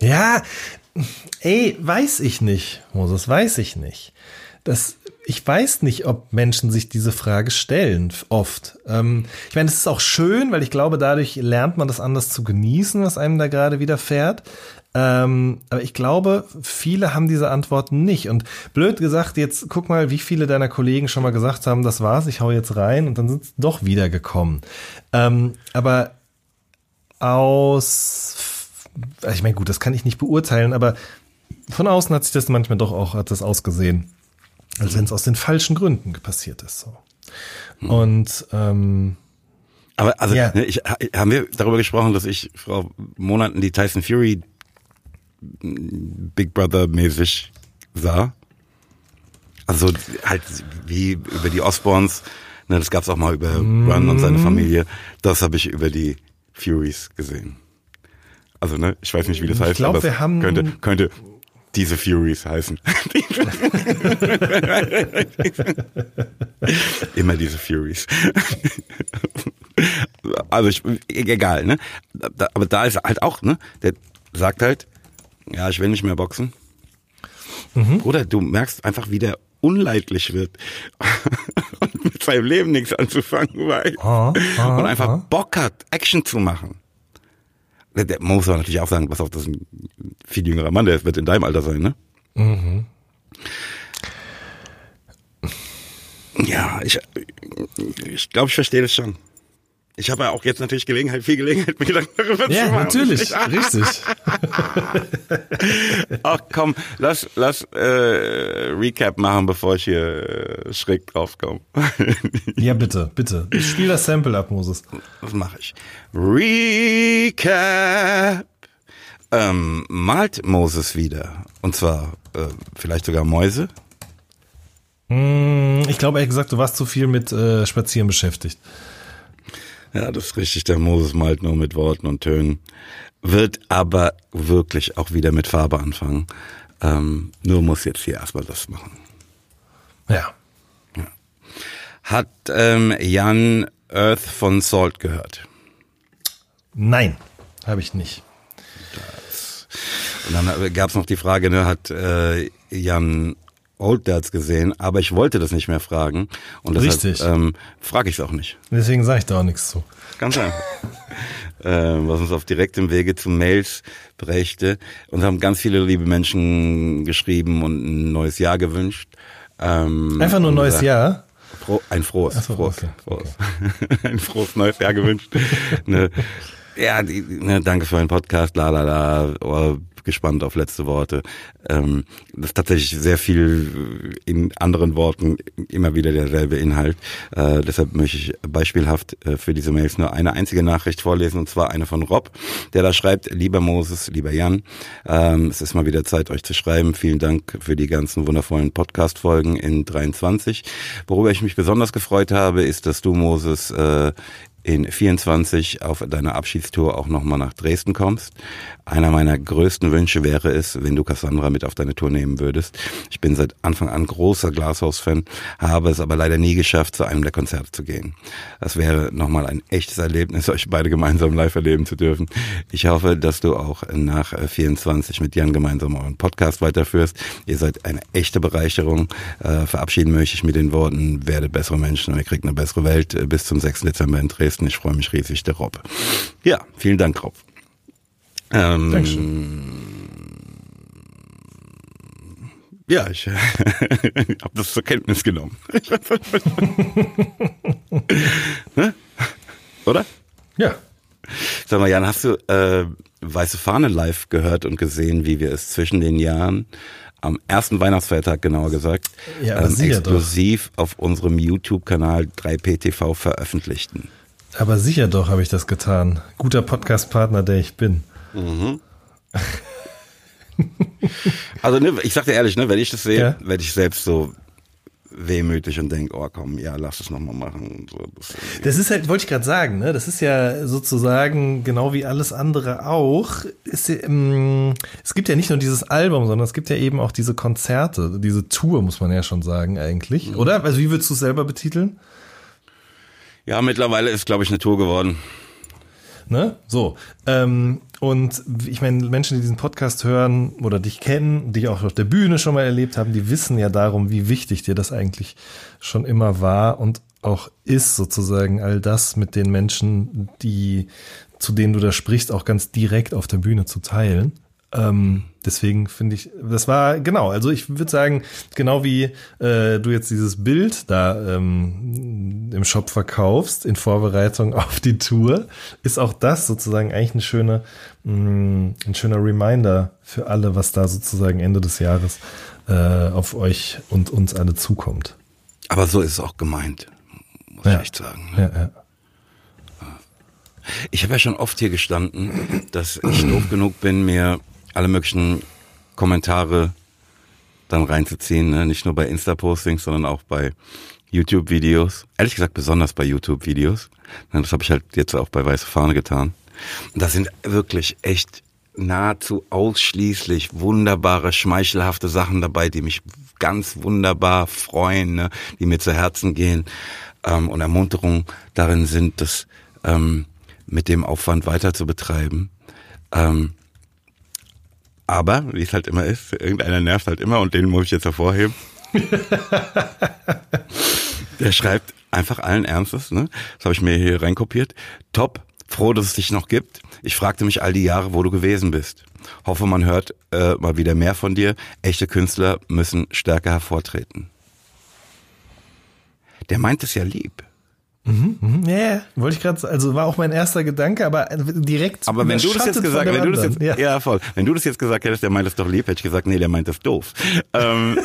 Ja, ey, weiß ich nicht, Moses, weiß ich nicht. Das, ich weiß nicht, ob Menschen sich diese Frage stellen, oft. Ähm, ich meine, es ist auch schön, weil ich glaube, dadurch lernt man das anders zu genießen, was einem da gerade widerfährt. Ähm, aber ich glaube, viele haben diese Antworten nicht. Und blöd gesagt, jetzt guck mal, wie viele deiner Kollegen schon mal gesagt haben, das war's, ich hau jetzt rein und dann sind sie doch wiedergekommen. Ähm, aber aus, ich meine, gut, das kann ich nicht beurteilen, aber von außen hat sich das manchmal doch auch, hat das ausgesehen, als wenn es aus den falschen Gründen passiert ist. So. Und ähm, Aber also, Ja. ne, ich, ha- haben wir darüber gesprochen, dass ich vor Monaten die Tyson Fury Big Brother mäßig sah? Also halt wie über die Osborns, ne, das gab's auch mal über Run und seine Familie. Das habe ich über die Furies gesehen. Also ne, ich weiß nicht, wie das Ich heißt, glaub, aber wir haben- könnte, könnte diese Furies heißen. Immer diese Furies. also ich, egal, ne? Aber da ist halt auch, ne? Der sagt halt, ja, ich will nicht mehr boxen. Mhm. Oder du merkst einfach, wie der unleidlich wird und mit seinem Leben nichts anzufangen weiß oh, oh, und einfach oh. Bock hat, Action zu machen. Der, der muss man natürlich auch sagen, was auch das ist ein viel jüngerer Mann, der wird in deinem Alter sein, ne? Mhm. Ja, ich ich, glaube, ich verstehe das schon. Ich habe ja auch jetzt natürlich Gelegenheit, viel Gelegenheit, mir darüber ja, zu machen. Ja, natürlich, richtig. Ach komm, lass, lass äh, Recap machen, bevor ich hier äh, schräg draufkomme. ja, bitte, bitte. Ich spiele das Sample ab, Moses. Was mache ich? Recap. Ähm, malt Moses wieder. Und zwar äh, vielleicht sogar Mäuse? Hm, ich glaube ehrlich gesagt, du warst zu viel mit äh, Spazieren beschäftigt. Ja, das ist richtig. Der Moses malt nur mit Worten und Tönen. Wird aber wirklich auch wieder mit Farbe anfangen. Ähm, nur muss jetzt hier erstmal das machen. Ja. ja. Hat ähm, Jan Earth von Salt gehört? Nein, habe ich nicht. Das. Und dann gab es noch die Frage, ne, hat äh, Jan Old Dads gesehen, aber ich wollte das nicht mehr fragen. Und deshalb Richtig. Ähm, frage ich es auch nicht. Deswegen sage ich da auch nichts zu. Ganz einfach. äh, was uns auf direktem Wege zu Mails brächte. Und haben ganz viele liebe Menschen geschrieben und ein neues Jahr gewünscht. Ähm, Einfach nur ein neues Jahr? Froh, ein frohes, so, frohes, okay. frohes. Okay. ein frohes neues Jahr gewünscht. ne, ja, die, ne, danke für euren Podcast, la la la. Gespannt auf letzte Worte. Ähm, das ist tatsächlich sehr viel in anderen Worten immer wieder derselbe Inhalt. Äh, deshalb möchte ich beispielhaft äh, für diese Mails nur eine einzige Nachricht vorlesen, und zwar eine von Rob, der da schreibt, lieber Moses, lieber Jan, ähm, es ist mal wieder Zeit, euch zu schreiben. Vielen Dank für die ganzen wundervollen Podcast-Folgen in 23. Worüber ich mich besonders gefreut habe, ist, dass du, Moses, äh, in 24 auf deiner Abschiedstour auch nochmal nach Dresden kommst. Einer meiner größten Wünsche wäre es, wenn du Cassandra mit auf deine Tour nehmen würdest. Ich bin seit Anfang an großer Glashaus-Fan, habe es aber leider nie geschafft, zu einem der Konzerte zu gehen. Das wäre nochmal ein echtes Erlebnis, euch beide gemeinsam live erleben zu dürfen. Ich hoffe, dass du auch nach 24 mit Jan gemeinsam euren Podcast weiterführst. Ihr seid eine echte Bereicherung. Äh, verabschieden möchte ich mit den Worten, werdet bessere Menschen und ihr kriegt eine bessere Welt. Bis zum 6. Dezember in Dresden. Ich freue mich riesig, der Rob. Ja, vielen Dank, Rob. Ähm, Dankeschön. Ja, ich äh, habe das zur Kenntnis genommen. ne? Oder? Ja. Sag mal, Jan, hast du äh, Weiße Fahne live gehört und gesehen, wie wir es zwischen den Jahren am ersten Weihnachtsfeiertag genauer gesagt, ja, ähm, exklusiv doch. auf unserem YouTube-Kanal 3PTV veröffentlichten? Aber sicher doch habe ich das getan. Guter Podcast-Partner, der ich bin. Mhm. also, ne, ich sag dir ehrlich, ne, wenn ich das sehe, ja. werde ich selbst so wehmütig und denke, oh komm, ja, lass es nochmal machen. So, das, das, ist halt, wollte ich gerade sagen, ne? Das ist ja sozusagen genau wie alles andere auch. Ist, ähm, es gibt ja nicht nur dieses Album, sondern es gibt ja eben auch diese Konzerte, diese Tour, muss man ja schon sagen, eigentlich. Mhm. Oder? Also wie würdest du es selber betiteln? Ja, mittlerweile ist, glaube ich, eine Tour geworden. Ne? So. Ähm, und ich meine, Menschen, die diesen Podcast hören oder dich kennen, dich auch auf der Bühne schon mal erlebt haben, die wissen ja darum, wie wichtig dir das eigentlich schon immer war und auch ist, sozusagen, all das mit den Menschen, die, zu denen du da sprichst, auch ganz direkt auf der Bühne zu teilen. Ähm, deswegen finde ich, das war genau, also ich würde sagen, genau wie äh, du jetzt dieses Bild da ähm, im Shop verkaufst in Vorbereitung auf die Tour, ist auch das sozusagen eigentlich eine schöne, mh, mm, ein schöner Reminder für alle, was da sozusagen Ende des Jahres äh, auf euch und uns alle zukommt. Aber so ist es auch gemeint, muss ja. ich echt sagen. Ne? Ja, ja. Ich habe ja schon oft hier gestanden, dass ich doof genug bin, mir alle möglichen Kommentare dann reinzuziehen, ne? nicht nur bei Insta-Postings, sondern auch bei YouTube-Videos. Ehrlich gesagt, besonders bei YouTube-Videos. Das habe ich halt jetzt auch bei Weiße Fahne getan. Und da sind wirklich echt nahezu ausschließlich wunderbare, schmeichelhafte Sachen dabei, die mich ganz wunderbar freuen, ne? die mir zu Herzen gehen ähm, und Ermunterung darin sind, das ähm, mit dem Aufwand weiter zu betreiben. Ähm, aber, wie es halt immer ist, irgendeiner nervt halt immer und den muss ich jetzt hervorheben. Der schreibt einfach allen Ernstes, ne? Das habe ich mir hier reinkopiert. Top, froh, dass es dich noch gibt. Ich fragte mich all die Jahre, wo du gewesen bist. Hoffe, man hört äh, mal wieder mehr von dir. Echte Künstler müssen stärker hervortreten. Der meint es ja lieb. Mhm, mhm. Ja, yeah, wollte ich gerade, also war auch mein erster Gedanke, aber direkt. Aber wenn du das jetzt gesagt, wenn du das jetzt, ja. ja. voll, wenn du das jetzt gesagt hättest, der meint es doch lieb, hätte ich gesagt, nee, der meint es doof. ähm,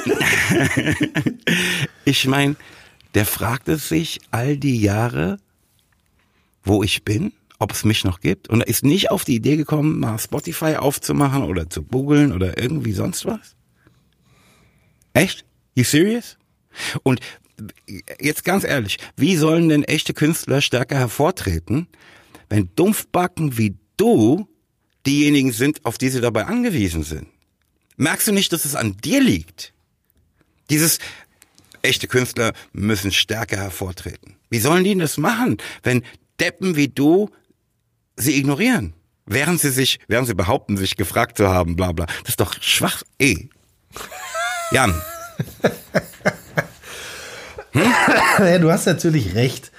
ich meine, der fragt es sich all die Jahre, wo ich bin, ob es mich noch gibt, und er ist nicht auf die Idee gekommen, mal Spotify aufzumachen oder zu googeln oder irgendwie sonst was. Echt? You serious? Und jetzt ganz ehrlich, wie sollen denn echte Künstler stärker hervortreten, wenn Dumpfbacken wie du diejenigen sind, auf die sie dabei angewiesen sind? Merkst du nicht, dass es an dir liegt? Dieses echte Künstler müssen stärker hervortreten. Wie sollen die das machen, wenn Deppen wie du sie ignorieren? Während sie sich, während sie behaupten, sich gefragt zu haben, bla bla. Das ist doch schwach, eh. Jan. ja, du hast natürlich recht.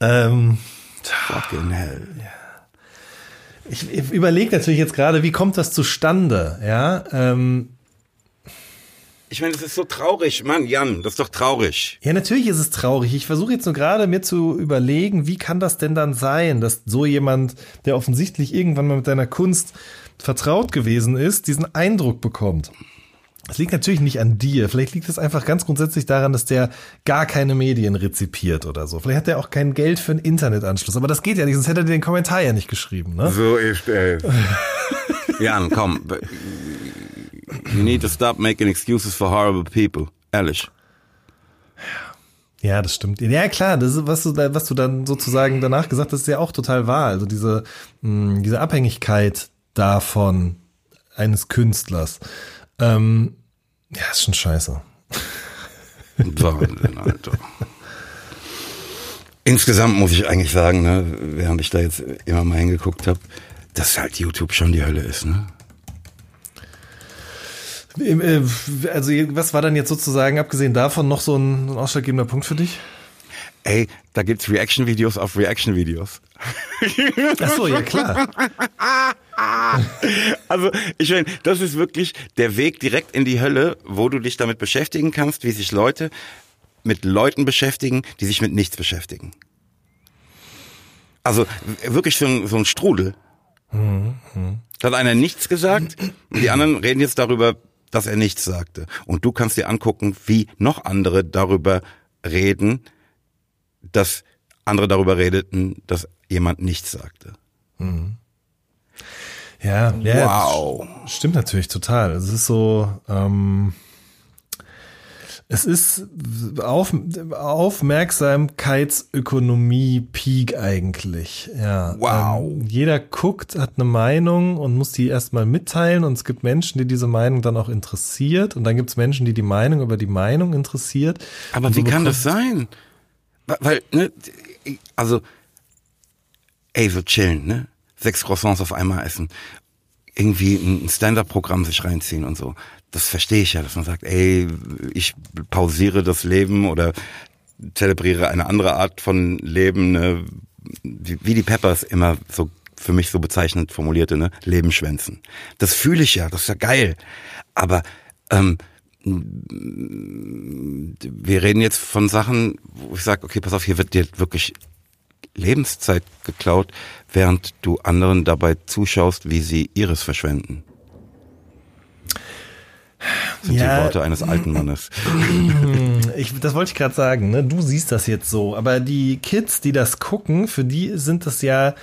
Ähm, Fucking hell. ich, ich überlege natürlich jetzt gerade, wie kommt das zustande? Ja, ähm, Ich meine, das ist so traurig, Mann, Jan, das ist doch traurig. ja, natürlich ist es traurig. Ich versuche jetzt nur gerade mir zu überlegen, wie kann das denn dann sein, dass so jemand, der offensichtlich irgendwann mal mit deiner Kunst vertraut gewesen ist, diesen Eindruck bekommt. Es liegt natürlich nicht an dir. Vielleicht liegt es einfach ganz grundsätzlich daran, dass der gar keine Medien rezipiert oder so. Vielleicht hat er auch kein Geld für einen Internetanschluss. Aber das geht ja nicht, sonst hätte er dir den Kommentar ja nicht geschrieben. Ne? So ist es. Jan, komm. You need to stop making excuses for horrible people. Ehrlich. Ja, das stimmt. Ja, klar, das ist, was du, was du dann sozusagen danach gesagt hast, ist ja auch total wahr. Also diese, mh, diese Abhängigkeit davon eines Künstlers. Ähm, ja, ist schon scheiße. Wahnsinn, Alter. Insgesamt muss ich eigentlich sagen, ne, während ich da jetzt immer mal hingeguckt habe, dass halt YouTube schon die Hölle ist, ne? Äh, Also, was war dann jetzt sozusagen, abgesehen davon, noch so ein, ein ausschlaggebender Punkt für dich? Ey, da gibt's Reaction-Videos auf Reaction-Videos. Ach so, ja klar. Also, ich meine, das ist wirklich der Weg direkt in die Hölle, wo du dich damit beschäftigen kannst, wie sich Leute mit Leuten beschäftigen, die sich mit nichts beschäftigen. Also wirklich so ein, so ein Strudel. Da hat einer nichts gesagt und die anderen reden jetzt darüber, dass er nichts sagte. Und du kannst dir angucken, wie noch andere darüber reden, dass andere darüber redeten, dass jemand nichts sagte. Ja, ja Wow. Stimmt natürlich total. Es ist so, ähm, es ist auf, Aufmerksamkeitsökonomie Peak eigentlich. Ja. Wow. Ähm, jeder guckt, hat eine Meinung und muss die erstmal mitteilen und es gibt Menschen, die diese Meinung dann auch interessiert und dann gibt es Menschen, die die Meinung über die Meinung interessiert. Aber wie kann das sein? Weil- Weil, ne, also, ey, so chillen, ne? Sechs Croissants auf einmal essen. Irgendwie ein Stand-up-Programm sich reinziehen und so. Das verstehe ich ja, dass man sagt, ey, ich pausiere das Leben oder zelebriere eine andere Art von Leben, ne? wie, die Peppers immer so für mich so bezeichnend formulierte, ne? Leben schwänzen. Das fühle ich ja, das ist ja geil. Aber ähm, wir reden jetzt von Sachen, wo ich sage, okay, pass auf, hier wird dir wirklich Lebenszeit geklaut, während du anderen dabei zuschaust, wie sie ihres verschwenden. Das sind Ja. die Worte eines alten Mannes. Ich, das wollte ich gerade sagen, ne? Du siehst das jetzt so, aber die Kids, die das gucken, für die sind das ja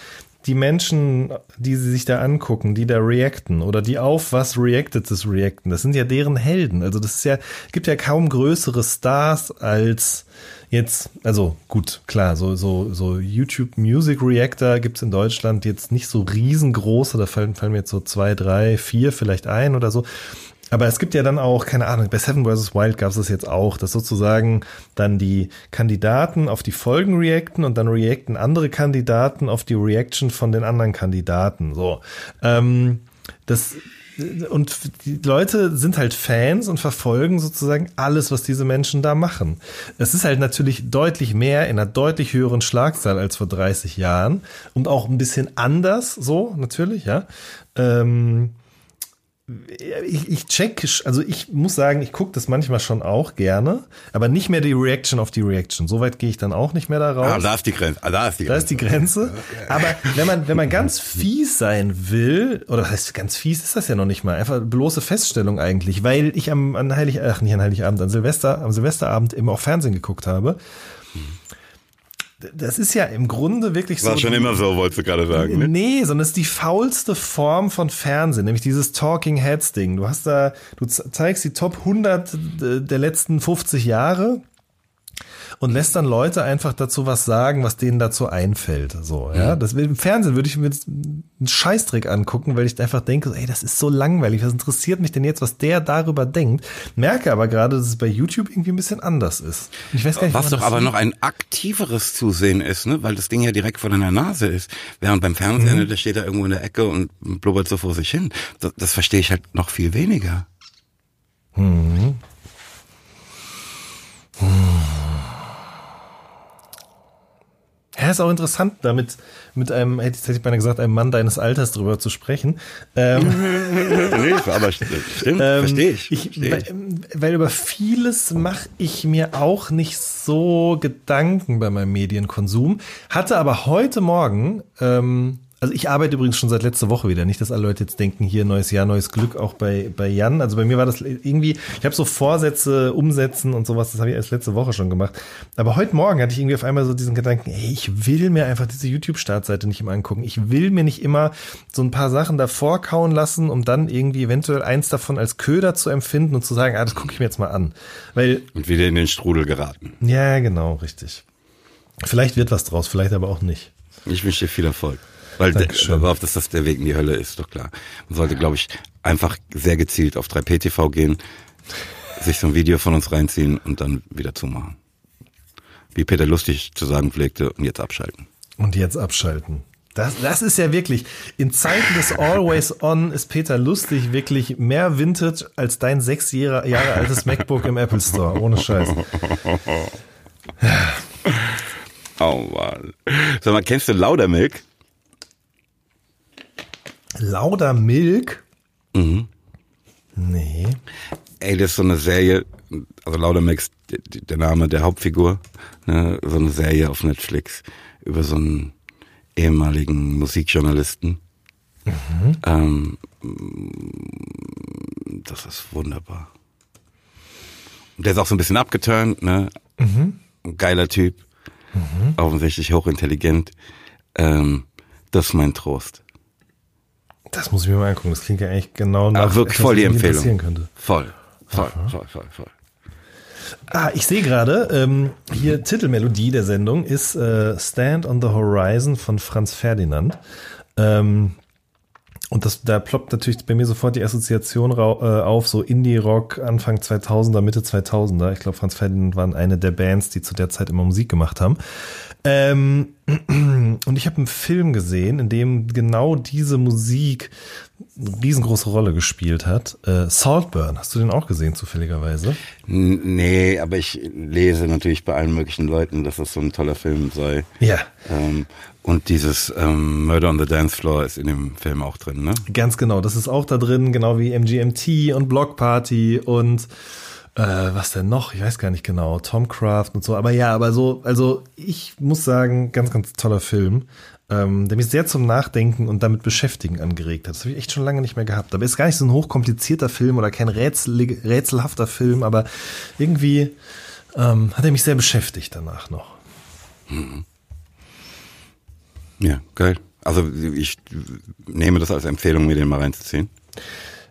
die Menschen, die sie sich da angucken, die da reacten oder die auf was Reactedes reacten, das sind ja deren Helden. Also das ist ja, gibt ja kaum größere Stars als jetzt, also gut, klar, so, so, so YouTube Music Reactor gibt's in Deutschland jetzt nicht so riesengroße, da fallen, fallen mir jetzt so zwei, drei, vier vielleicht ein oder so. Aber es gibt ja dann auch, keine Ahnung, bei Seven vs. Wild gab es das jetzt auch, dass sozusagen dann die Kandidaten auf die Folgen reacten und dann reacten andere Kandidaten auf die Reaction von den anderen Kandidaten. So. Ähm, das und die Leute sind halt Fans und verfolgen sozusagen alles, was diese Menschen da machen. Es ist halt natürlich deutlich mehr in einer deutlich höheren Schlagzahl als vor 30 Jahren und auch ein bisschen anders, so natürlich, ja. Ähm, ich, ich check, also ich muss sagen, ich gucke das manchmal schon auch gerne, aber nicht mehr die Reaction auf die Reaction. Soweit gehe ich dann auch nicht mehr darauf. Ah, da ist die Grenze. Ah, da ist die Grenze. Da ist die Grenze. Aber wenn man, wenn man ganz fies sein will, oder das heißt ganz fies ist das ja noch nicht mal, einfach bloße Feststellung eigentlich, weil ich am an Heilig, ach nicht an Heiligabend, an Silvester, am Silvesterabend immer auf Fernsehen geguckt habe. Das ist ja im Grunde wirklich so. War schon immer so, wolltest du gerade sagen. Ne? Nee, sondern es ist die faulste Form von Fernsehen, nämlich dieses Talking Heads Ding. Du hast da, du zeigst die Top 100 der letzten 50 Jahre und lässt dann Leute einfach dazu was sagen, was denen dazu einfällt. So, ja. Mhm. Das, Im Fernsehen würde ich mir einen Scheißtrick angucken, weil ich einfach denke, ey, das ist so langweilig. Was interessiert mich denn jetzt, was der darüber denkt? Merke aber gerade, dass es bei YouTube irgendwie ein bisschen anders ist. Ich weiß gar nicht, was doch aber noch ein aktiveres Zusehen ist, ne? weil das Ding ja direkt vor deiner Nase ist. Während beim Fernsehen, mhm. der steht da irgendwo in der Ecke und blubbert so vor sich hin. Das, das verstehe ich halt noch viel weniger. Mhm. Hm. Ja, ist auch interessant, damit mit einem, hätte ich mal gesagt, einem Mann deines Alters drüber zu sprechen. Ähm, nee, aber stimmt, ähm, verstehe ich. ich, versteh ich. Weil, weil, über vieles mache ich mir auch nicht so Gedanken bei meinem Medienkonsum. Hatte aber heute Morgen ähm, also ich arbeite übrigens schon seit letzter Woche wieder. Nicht, dass alle Leute jetzt denken, hier neues Jahr, neues Glück, auch bei, bei Jan. Also bei mir war das irgendwie, ich habe so Vorsätze umsetzen und sowas, das habe ich erst letzte Woche schon gemacht. Aber heute Morgen hatte ich irgendwie auf einmal so diesen Gedanken, ey, ich will mir einfach diese YouTube-Startseite nicht immer angucken. Ich will mir nicht immer so ein paar Sachen davor kauen lassen, um dann irgendwie eventuell eins davon als Köder zu empfinden und zu sagen, ah, das gucke ich mir jetzt mal an. Weil, und wieder in den Strudel geraten. Ja, genau, richtig. Vielleicht wird was draus, vielleicht aber auch nicht. Ich wünsche dir viel Erfolg. Weil der, auf, dass das der Weg in die Hölle ist, doch klar. Man sollte, glaube ich, einfach sehr gezielt auf 3PTV gehen, sich so ein Video von uns reinziehen und dann wieder zumachen. Wie Peter Lustig zu sagen pflegte, und jetzt abschalten. Und jetzt abschalten. Das, das ist ja wirklich, in Zeiten des Always On ist Peter Lustig wirklich mehr Vintage als dein sechs Jahre, Jahre altes MacBook im Apple Store. Ohne Scheiß. Oh Mann. Sag mal, kennst du Laudermilk? Lauder Milk? Mhm. Nee. Ey, das ist so eine Serie, also Lauder Milk ist der Name der Hauptfigur, ne, so eine Serie auf Netflix über so einen ehemaligen Musikjournalisten. Mhm. Ähm, das ist wunderbar. Der ist auch so ein bisschen abgeturnt, ne? Mhm. Geiler Typ. Mhm. Offensichtlich hochintelligent. Ähm, das ist mein Trost. Das muss ich mir mal angucken. Das klingt ja eigentlich genau nach Aber wirklich voll die Empfehlung. Könnte. Voll, voll, Aha. voll, voll, voll. Ah, ich sehe gerade, ähm, hier Titelmelodie der Sendung ist äh, Stand on the Horizon von Franz Ferdinand. Ähm, und das, da ploppt natürlich bei mir sofort die Assoziation äh, auf, so Indie-Rock Anfang 2000er, Mitte 2000er. Ich glaube, Franz Ferdinand waren eine der Bands, die zu der Zeit immer Musik gemacht haben. Ähm, und ich habe einen Film gesehen, in dem genau diese Musik eine riesengroße Rolle gespielt hat. Äh, Saltburn, hast du den auch gesehen, zufälligerweise? Nee, aber ich lese natürlich bei allen möglichen Leuten, dass das so ein toller Film sei. Ja. Ähm, und dieses ähm, Murder on the Dance Floor ist in dem Film auch drin, ne? Ganz genau, das ist auch da drin, genau wie MGMT und Block Party und äh, was denn noch? Ich weiß gar nicht genau. Tom Craft und so. Aber ja, aber so, also ich muss sagen, ganz, ganz toller Film, ähm, der mich sehr zum Nachdenken und damit beschäftigen angeregt hat. Das habe ich echt schon lange nicht mehr gehabt. Aber ist gar nicht so ein hochkomplizierter Film oder kein rätsel, rätselhafter Film, aber irgendwie ähm, hat er mich sehr beschäftigt danach noch. Mhm. Ja, geil. Also ich nehme das als Empfehlung, mir den mal reinzuziehen.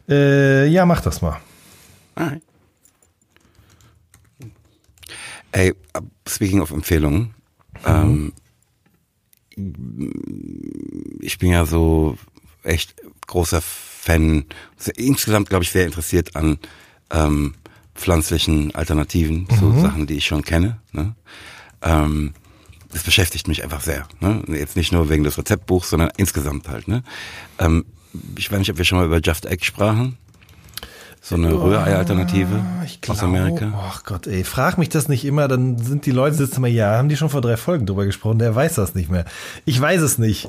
Äh, ja, mach das mal. Alright. Ey, speaking of Empfehlungen, ähm, ich bin ja so echt großer Fan, insgesamt glaube ich sehr interessiert an ähm, pflanzlichen Alternativen zu Sachen, die ich schon kenne. Ne? Ähm, das beschäftigt mich einfach sehr. Ne? Jetzt nicht nur wegen des Rezeptbuchs, sondern insgesamt halt. Ne? Ähm, ich weiß nicht, ob wir schon mal über Just Egg sprachen. So eine Rührei-Alternative Ich aus Amerika. Ach Gott, ey, frag mich das nicht immer, dann sind die Leute sitzen immer, ja, haben die schon vor drei Folgen drüber gesprochen, der weiß das nicht mehr. Ich weiß es nicht.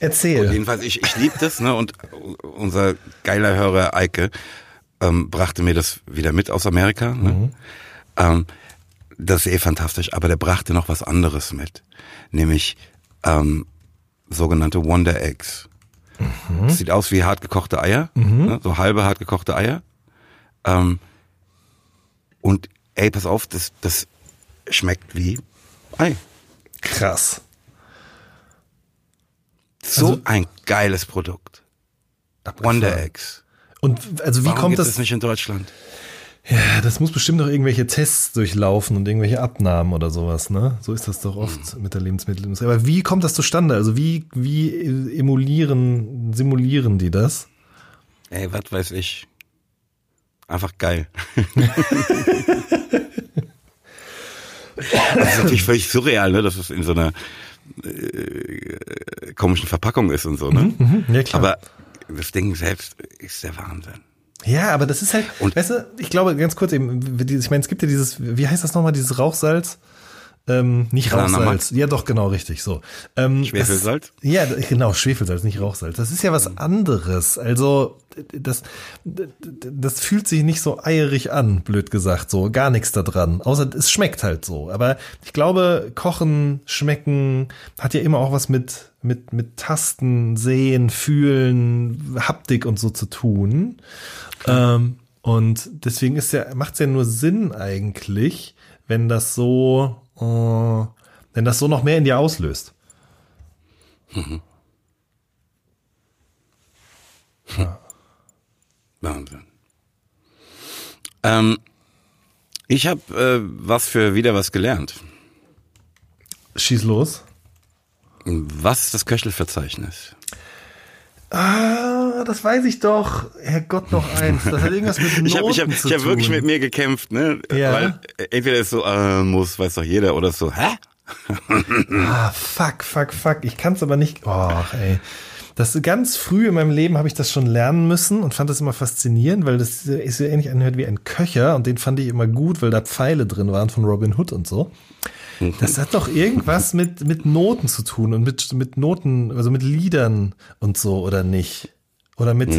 Erzähl. Jedenfalls, ich, ich liebe das, ne? Und unser geiler Hörer Eike ähm, brachte mir das wieder mit aus Amerika. Ne? Ähm, das ist eh fantastisch, aber der brachte noch was anderes mit. Nämlich ähm, sogenannte Wonder Eggs. Das sieht aus wie hart gekochte Eier, ne? so halbe hart gekochte Eier. Ähm, und ey, pass auf, das, das schmeckt wie Ei. Krass. So Also- ein geiles Produkt. Wonder Eggs. Und also wie Warum kommt das? es nicht in Deutschland? Ja, das muss bestimmt noch irgendwelche Tests durchlaufen und irgendwelche Abnahmen oder sowas, ne? So ist das doch oft Mhm. mit der Lebensmittelindustrie. Aber wie kommt das zustande? Also wie, wie emulieren, simulieren die das? Ey, was weiß ich. Einfach geil. das ist natürlich völlig surreal, ne, dass es in so einer äh, komischen Verpackung ist und so, ne? Mhm, ja, klar. Aber das Ding selbst ist der Wahnsinn. Ja, aber das ist halt, Und- weißt du, ich glaube, ganz kurz eben, ich meine, es gibt ja dieses, wie heißt das nochmal, dieses Rauchsalz? Ähm, nicht. Rauchsalz. Ja, doch, genau, richtig, so. Ähm, Schwefelsalz? Das, ja, genau, Schwefelsalz, nicht Rauchsalz. Das ist ja was anderes. Also, das, das fühlt sich nicht so eierig an, blöd gesagt, so. Gar nichts da dran. Außer, es schmeckt halt so. Aber ich glaube, Kochen, Schmecken hat ja immer auch was mit, mit, mit Tasten, Sehen, Fühlen, Haptik und so zu tun. Ähm, und deswegen ist ja, macht es ja nur Sinn eigentlich, wenn das so, äh, wenn das so noch mehr in dir auslöst. Wahnsinn. Ähm, ich habe äh, was für wieder was gelernt. Schieß los. Was ist das Köchelverzeichnis? Ah, das weiß ich doch. Herrgott, noch eins. Das hat irgendwas mit Noten Ich habe ich hab, zu ich hab tun. wirklich mit mir gekämpft, ne? Ja. Weil entweder ist so, äh, muss, weiß doch jeder, oder so, hä? Ah, fuck, fuck, fuck. Ich kann es aber nicht. Oh, ey. Das ganz früh in meinem Leben habe ich das schon lernen müssen und fand das immer faszinierend, weil das ist so ähnlich anhört wie ein Köcher und den fand ich immer gut, weil da Pfeile drin waren von Robin Hood und so. Das hat doch irgendwas mit, mit Noten zu tun und mit, mit Noten, also mit Liedern und so, oder nicht? Oder mit,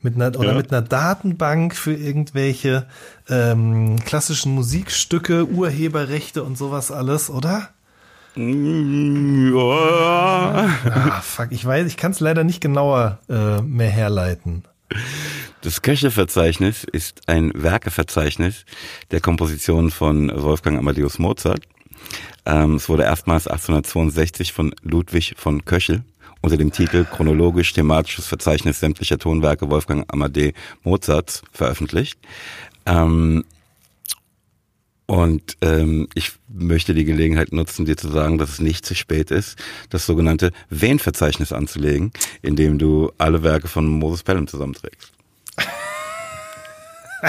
mit einer, oder Ja. mit einer Datenbank für irgendwelche ähm, klassischen Musikstücke, Urheberrechte und sowas alles, oder? Ja. Ah, fuck, ich weiß, ich kann es leider nicht genauer äh, mehr herleiten. Das Köchelverzeichnis ist ein Werkeverzeichnis der Komposition von Wolfgang Amadeus Mozart. Ähm, es wurde erstmals 1862 von Ludwig von Köchel unter dem Titel Chronologisch thematisches Verzeichnis sämtlicher Tonwerke Wolfgang Amadee Mozarts veröffentlicht. Ähm, und ähm, ich möchte die Gelegenheit nutzen, dir zu sagen, dass es nicht zu spät ist, das sogenannte Wen-Verzeichnis anzulegen, in dem du alle Werke von Moses Pelham zusammenträgst.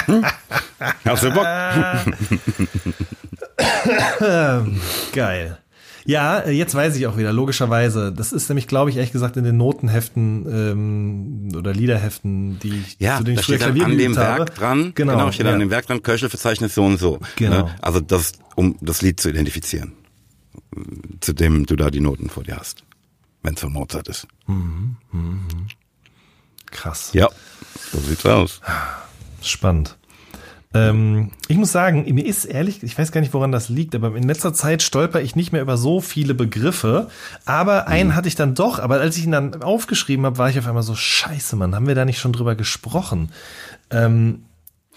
Hm? Hast du Bock? Geil. Ja, äh, jetzt weiß ich auch wieder, logischerweise. Das ist nämlich, glaube ich, ehrlich gesagt, in den Notenheften ähm, oder Liederheften, die ich Ja, zu denen da steht an dem geübt habe. Werk dran, Genau, steht ja. an dem Werk dran, Köchelverzeichnis so und so. Genau. Ne? Also das, um das Lied zu identifizieren, zu dem du da die Noten vor dir hast, wenn es von Mozart ist. Krass. Ja, so sieht's aus. Spannend. Ähm, ich muss sagen, mir ist ehrlich, ich weiß gar nicht, woran das liegt, aber in letzter Zeit stolper ich nicht mehr über so viele Begriffe. Aber einen hatte ich dann doch, aber als ich ihn dann aufgeschrieben habe, war ich auf einmal so, scheiße, Mann, haben wir da nicht schon drüber gesprochen? Ähm,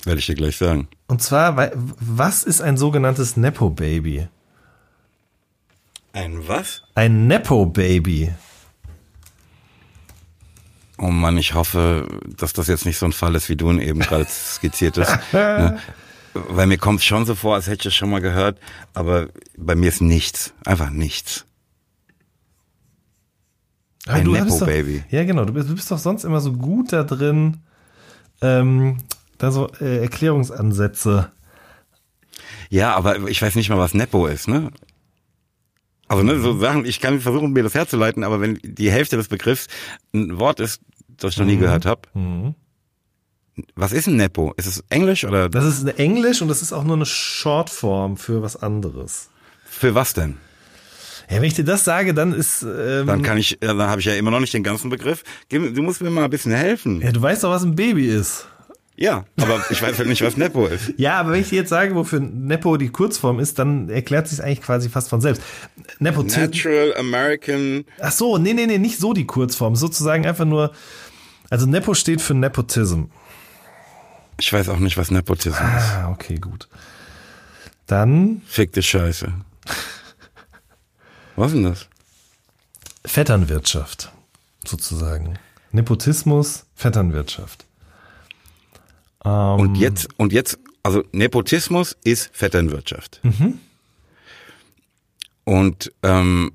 Werde ich dir gleich sagen. und zwar, was ist ein sogenanntes Nepo-Baby? Ein was? Ein Nepo-Baby. Oh Mann, ich hoffe, dass das jetzt nicht so ein Fall ist, wie du ihn eben gerade skizziert hast. ne? Weil mir kommt es schon so vor, als hätte ich es schon mal gehört, aber bei mir ist nichts. Einfach nichts. Aber Ein du bist Nepo-Baby. Ja, genau. Du bist, du bist doch sonst immer so gut da drin, ähm, da so äh, Erklärungsansätze. Ja, aber ich weiß nicht mal, was Nepo ist, ne? Also, ne, so Sachen, ich kann versuchen, mir das herzuleiten, aber wenn die Hälfte des Begriffs ein Wort ist, das ich noch nie gehört habe. Was ist ein Nepo? Ist es Englisch oder Das ist eine Englisch und das ist auch nur eine Shortform für was anderes. für was denn? Ja, wenn ich dir das sage, dann ist. Ähm, Dann kann ich, dann habe ich ja immer noch nicht den ganzen Begriff. Du musst mir mal ein bisschen helfen. ja, du weißt doch, was ein Baby ist. Ja, aber ich weiß halt nicht, was Nepo ist. Ja, aber wenn ich dir jetzt sage, wofür Nepo die Kurzform ist, dann erklärt sich eigentlich quasi fast von selbst. Nepotismus. Natural American. Ach so, nee, nee, nee, nicht so die Kurzform. Sozusagen einfach nur. Also Nepo steht für Nepotism. Ich weiß auch nicht, was Nepotismus ist. Ah, okay, gut. Dann Fickte Scheiße. Was ist denn das? Vetternwirtschaft, sozusagen. Nepotismus, Vetternwirtschaft. Ähm, Und jetzt, und jetzt, also Nepotismus ist Vetternwirtschaft. Und ähm,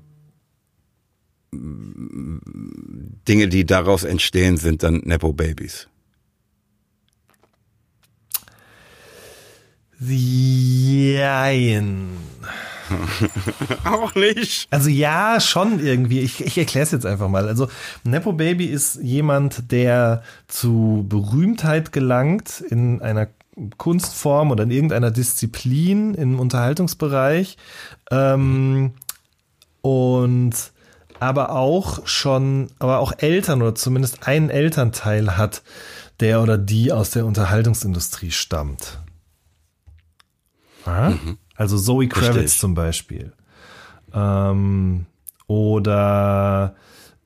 Dinge, die daraus entstehen, sind dann Nepo-Babys. Jein. Auch nicht. Also ja, schon irgendwie. Ich, ich erkläre es jetzt einfach mal. Also Nepo Baby ist jemand, der zu Berühmtheit gelangt in einer Kunstform oder in irgendeiner Disziplin im Unterhaltungsbereich ähm, und aber auch schon, aber auch Eltern oder zumindest einen Elternteil hat, der oder die aus der Unterhaltungsindustrie stammt. Ja? Also Zoe Kravitz ich. zum Beispiel. Ähm, oder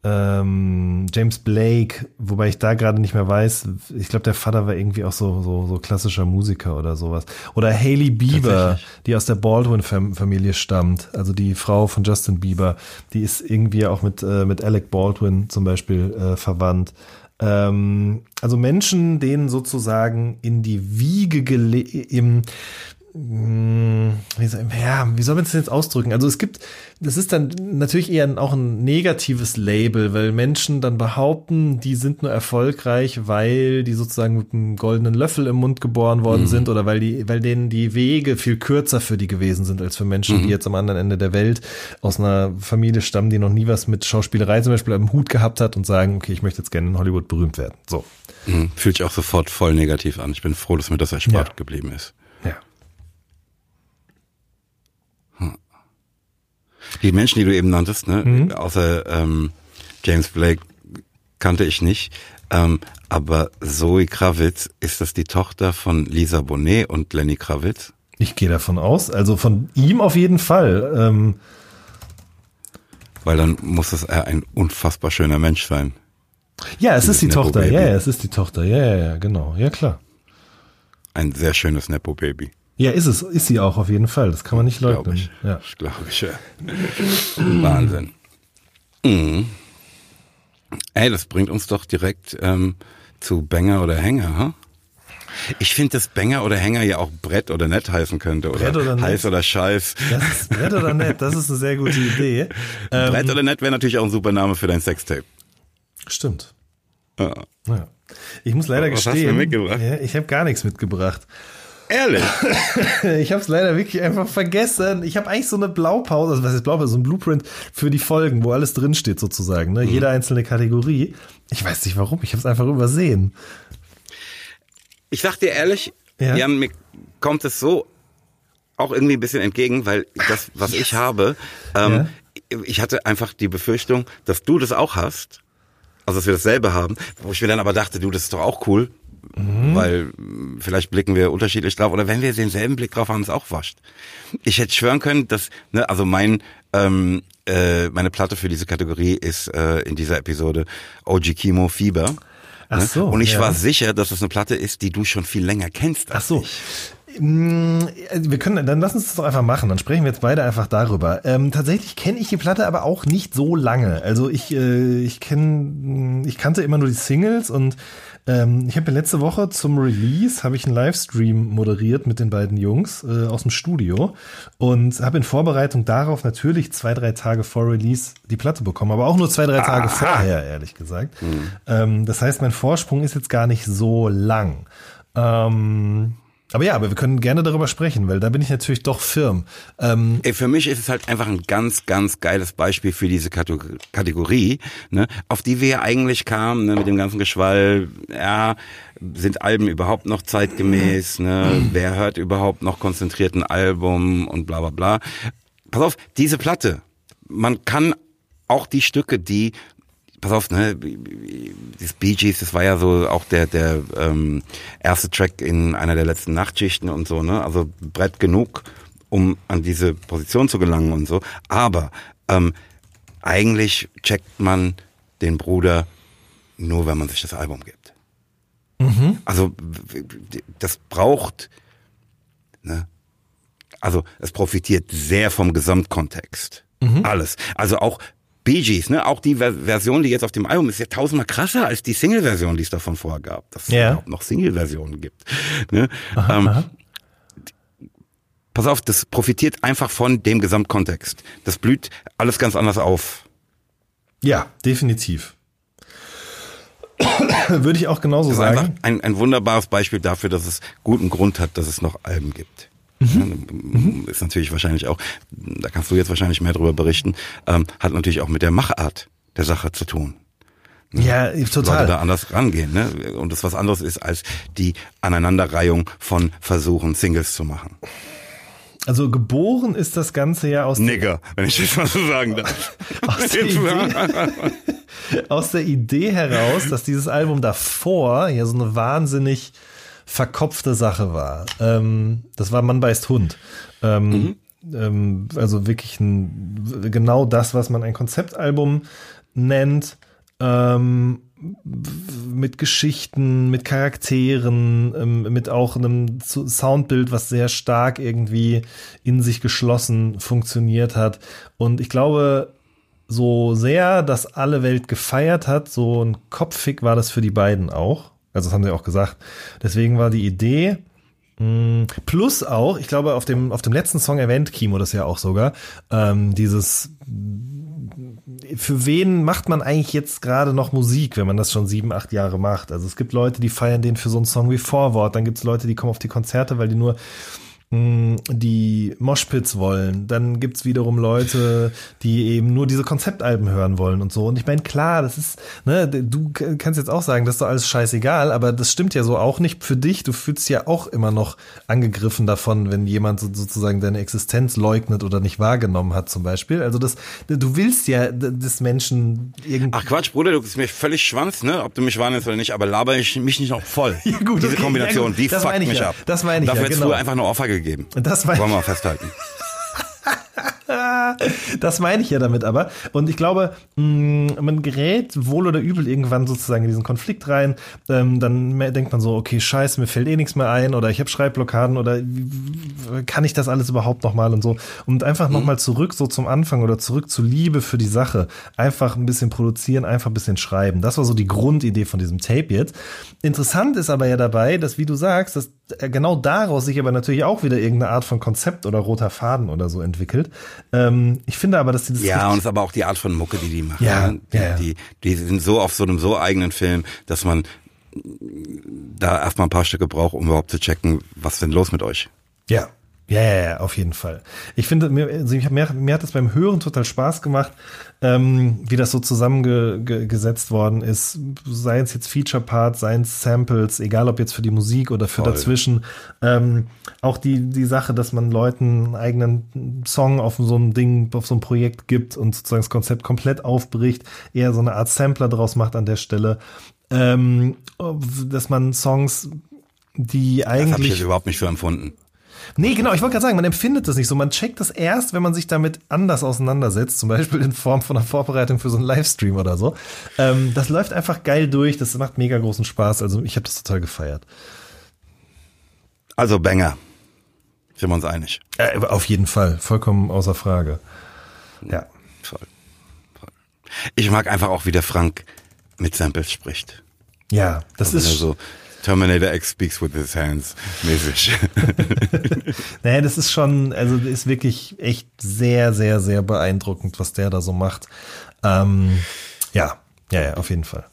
ähm, James Blake, wobei ich da gerade nicht mehr weiß. Ich glaube, der Vater war irgendwie auch so, so, so klassischer Musiker oder sowas. Oder Hailey Bieber, die aus der Baldwin-Familie stammt. Also die Frau von Justin Bieber. Die ist irgendwie auch mit, äh, mit Alec Baldwin zum Beispiel äh, verwandt. Ähm, also Menschen, denen sozusagen in die Wiege gele im wie soll, ja, wie soll man das jetzt ausdrücken? Also es gibt, das ist dann natürlich eher auch ein negatives Label, weil Menschen dann behaupten, die sind nur erfolgreich, weil die sozusagen mit einem goldenen Löffel im Mund geboren worden sind oder weil die, weil denen die Wege viel kürzer für die gewesen sind als für Menschen, die jetzt am anderen Ende der Welt aus einer Familie stammen, die noch nie was mit Schauspielerei zum Beispiel am Hut gehabt hat und sagen, okay, ich möchte jetzt gerne in Hollywood berühmt werden. So. Hm, Fühlt sich auch sofort voll negativ an. Ich bin froh, dass mir das erspart Ja. geblieben ist. Die Menschen, die du eben nanntest, ne, Mhm. außer ähm, James Blake kannte ich nicht. Ähm, aber Zoe Kravitz, ist das die Tochter von Lisa Bonet und Lenny Kravitz? Ich gehe davon aus. Also von ihm auf jeden Fall. Ähm, Weil dann muss es ein unfassbar schöner Mensch sein. Ja, es Dieses ist die Nepo Tochter. Baby. Ja, ja, es ist die Tochter. Ja, ja, ja, genau. Ja, klar. Ein sehr schönes Nepo-Baby. Ja, ist es. Ist sie auch auf jeden Fall. Das kann man nicht Glaube leugnen. ich. Ja. Glaube ich, ja. Wahnsinn. Mhm. Ey, das bringt uns doch direkt ähm, zu Banger oder Hänger, ha? Ich finde, dass Banger oder Hänger ja auch Brett oder Nett heißen könnte. Oder, Brett oder Nett? heiß oder scheiß. Das ist nett oder nett? Das ist eine sehr gute Idee. Ähm, Brett oder Nett wäre natürlich auch ein super Name für dein Sextape. Stimmt. Ja. Ja. Ich muss leider Was hast du gestehen, mitgebracht? Ja, ich habe gar nichts mitgebracht. Ehrlich? Ich habe es leider wirklich einfach vergessen. Ich habe eigentlich so eine Blaupause, also was ist Blaupause, so ein Blueprint für die Folgen, wo alles drinsteht sozusagen, Mhm. ne? jede einzelne Kategorie. Ich weiß nicht warum, ich habe es einfach übersehen. Ich sag dir ehrlich, Ja. Jan, mir kommt es so auch irgendwie ein bisschen entgegen, weil das, was ich habe, ähm, ich hatte einfach die Befürchtung, dass du das auch hast, also dass wir dasselbe haben, wo ich mir dann aber dachte, du, das ist doch auch cool, weil mh, vielleicht blicken wir unterschiedlich drauf oder wenn wir denselben Blick drauf haben, ist auch wascht. Ich hätte schwören können, dass, ne, also mein, ähm, äh, meine Platte für diese Kategorie ist äh, in dieser Episode OG Kimo Fieber. Ach ne? so, Und ich ja. war sicher, dass es eine Platte ist, die du schon viel länger kennst. Ach so. Ich. Mm, Wir können, dann lass uns das doch einfach machen. Dann sprechen wir jetzt beide einfach darüber. Ähm, tatsächlich kenne ich die Platte aber auch nicht so lange. Also ich, äh, ich kenne, ich kannte immer nur die Singles und ähm, ich habe ja letzte Woche zum Release habe ich einen Livestream moderiert mit den beiden Jungs äh, aus dem Studio und habe in Vorbereitung darauf natürlich zwei drei Tage vor Release die Platte bekommen, aber auch nur zwei drei Tage vorher ehrlich gesagt. Ähm, das heißt, mein Vorsprung ist jetzt gar nicht so lang. Ähm, aber ja, aber wir können gerne darüber sprechen, weil da bin ich natürlich doch firm. Ähm, Ey, für mich ist es halt einfach ein ganz, ganz geiles Beispiel für diese Kategor- Kategorie, ne, auf die wir ja eigentlich kamen, ne, mit dem ganzen Geschwall, ja, sind Alben überhaupt noch zeitgemäß, ne, wer hört überhaupt noch konzentriert ein Album und bla bla bla. Pass auf, diese Platte, man kann auch die Stücke, die pass auf, ne, das Bee Gees, das war ja so auch der der ähm, erste Track in einer der letzten Nachtschichten und so, ne? Also Brett genug, um an diese Position zu gelangen und so. Aber ähm, eigentlich checkt man den Bruder nur, wenn man sich das Album gibt. Also w- w- das braucht, ne? Also es profitiert sehr vom Gesamtkontext. Alles. Also auch Bee Gees, ne? Auch die Ver Version, die jetzt auf dem Album ist, ja tausendmal krasser als die Single-Version, die es davon vorher gab. Dass es Ja. überhaupt noch Single-Versionen gibt. Ne? ähm, pass auf, das profitiert einfach von dem Gesamtkontext. Das blüht alles ganz anders auf. ja, definitiv. Würde ich auch genauso Das ist sagen. ein, ein wunderbares Beispiel dafür, dass es guten Grund hat, dass es noch Alben gibt. Ja, Ist natürlich wahrscheinlich auch, da kannst du jetzt wahrscheinlich mehr darüber berichten, ähm, hat natürlich auch mit der Machart der Sache zu tun. Ja, Leute total. da anders rangehen, ne? Und das was anderes ist als die Aneinanderreihung von Versuchen, Singles zu machen. Also geboren ist das Ganze ja aus, Nigger, wenn ich das mal so sagen darf. aus, der Idee, aus der Idee heraus, dass dieses Album davor ja so eine wahnsinnig verkopfte Sache war. Ähm, das war Mann beißt Hund. Ähm, ähm, also wirklich ein, genau das, was man ein Konzeptalbum nennt. Ähm, mit Geschichten, mit Charakteren, ähm, mit auch einem Soundbild, was sehr stark irgendwie in sich geschlossen funktioniert hat. Und ich glaube, so sehr das alle Welt gefeiert hat, so ein Kopffick war das für die beiden auch. Also das haben sie auch gesagt. Deswegen war die Idee, mh, plus auch, ich glaube, auf dem, auf dem letzten Song erwähnt Kimo das ja auch sogar, ähm, dieses für wen macht man eigentlich jetzt gerade noch Musik, wenn man das schon sieben, acht Jahre macht? Also es gibt Leute, die feiern den für so einen Song wie Vorwort, dann gibt es Leute, die kommen auf die Konzerte, weil die nur die Moshpits wollen. Dann gibt's wiederum Leute, die eben nur diese Konzeptalben hören wollen und so. Und ich meine, klar, das ist, ne, du kannst jetzt auch sagen, das ist doch alles scheißegal, aber das stimmt ja so auch nicht für dich. Du fühlst ja auch immer noch angegriffen davon, wenn jemand so, sozusagen deine Existenz leugnet oder nicht wahrgenommen hat, zum Beispiel. Also das, du willst ja des Menschen irgendwie. Ach Quatsch, Bruder, du bist mir völlig schwanz, ne? Ob du mich wahrnimmst oder nicht, aber laber ich mich nicht noch voll. Ja, gut, Diese okay, Kombination, ja, gut. die Das fuckt mich ja. ab. Das meine ich Dafür ja, hättest genau. du einfach eine Ohrfeige gegeben. Das meine Wollen wir mal festhalten. Das meine ich ja damit aber. Und ich glaube, mh, man gerät wohl oder übel irgendwann sozusagen in diesen Konflikt rein. Ähm, dann denkt man so, okay, scheiße, mir fällt eh nichts mehr ein oder ich habe Schreibblockaden oder kann ich das alles überhaupt nochmal und so. Und einfach Mhm. nochmal zurück so zum Anfang oder zurück zur Liebe für die Sache. Einfach ein bisschen produzieren, einfach ein bisschen schreiben. Das war so die Grundidee von diesem Tape jetzt. Interessant ist aber ja dabei, dass, wie du sagst, dass äh, genau daraus sich aber natürlich auch wieder irgendeine Art von Konzept oder roter Faden oder so entwickelt. Ähm, ich finde aber, dass die das Ja, und es ist aber auch die Art von Mucke, die die machen. Ja, die, ja, ja. Die, die sind so auf so einem so eigenen Film, dass man da erstmal ein paar Stücke braucht, um überhaupt zu checken, was denn los mit euch? Ja. Ja, ja, ja, auf jeden Fall. Ich finde, mir, also ich hab, mir, mir hat das beim Hören total Spaß gemacht, ähm, wie das so zusammengesetzt worden ist. Sei es jetzt Feature-Parts, seien es Samples, egal ob jetzt für die Musik oder für Voll. dazwischen. Ähm, auch die, die Sache, dass man Leuten einen eigenen Song auf so ein Ding, auf so ein Projekt gibt und sozusagen das Konzept komplett aufbricht, eher so eine Art Sampler draus macht an der Stelle. Ähm, dass man Songs, die Das habe ich eigentlich jetzt überhaupt nicht für empfunden. Nee, genau, ich wollte gerade sagen, man empfindet das nicht so. Man checkt das erst, wenn man sich damit anders auseinandersetzt, zum Beispiel in Form von einer Vorbereitung für so einen Livestream oder so. Ähm, das läuft einfach geil durch, das macht mega großen Spaß. Also ich habe das total gefeiert. Also Banger. Sind wir uns einig? Äh, auf jeden Fall, vollkommen außer Frage. Ja. Voll. Voll. Ich mag einfach auch, wie der Frank mit Samples spricht. Ja, das er ist so Terminator X speaks with his hands mäßig. Naja, das ist schon, also das ist wirklich echt sehr, sehr, sehr beeindruckend, was der da so macht. Ähm, ja, ja, ja, auf jeden Fall.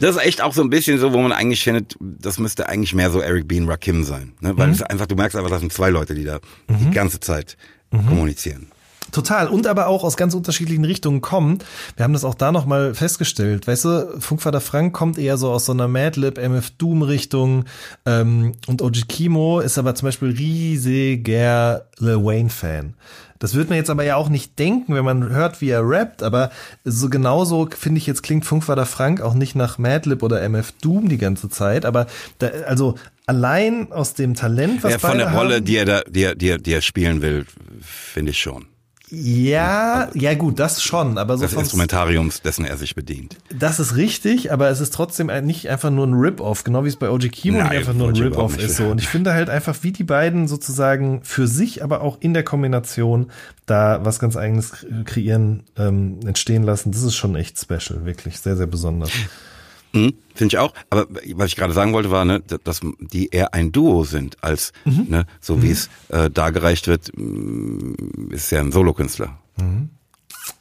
Das ist echt auch so ein bisschen so, wo man eigentlich findet, das müsste eigentlich mehr so Eric B. und Rakim sein. Ne? Weil es einfach, du merkst einfach, das sind zwei Leute, die da die ganze Zeit kommunizieren. Total. Und aber auch aus ganz unterschiedlichen Richtungen kommen. Wir haben das auch da nochmal festgestellt. Weißt du, Funkvater Frank kommt eher so aus so einer Madlib, MF Doom Richtung. Ähm, und OG Kimo ist aber zum Beispiel riesiger Lil Wayne Fan. Das wird man jetzt aber ja auch nicht denken, wenn man hört, wie er rappt, aber so genauso finde ich jetzt klingt Funkvater Frank auch nicht nach Madlib oder MF Doom die ganze Zeit, aber da, also allein aus dem Talent, was Ja, von der Rolle, haben, die er da, die er, die er, die er spielen will, finde ich schon. Ja, ja gut, das schon, aber so Des Instrumentariums, dessen er sich bedient. Das ist richtig, aber es ist trotzdem nicht einfach nur ein Rip-Off, genau wie es bei OG Kimo Nein, nicht einfach nur ein Rip-Off ist. So. Und ich finde halt einfach, wie die beiden sozusagen für sich, aber auch in der Kombination da was ganz eigenes kreieren, ähm, entstehen lassen, das ist schon echt special, wirklich sehr, sehr besonders. Mhm, Finde ich auch. Aber was ich gerade sagen wollte, war, ne, dass die eher ein Duo sind, als ne, so wie es äh, dargereicht wird, ist ja ein Solokünstler.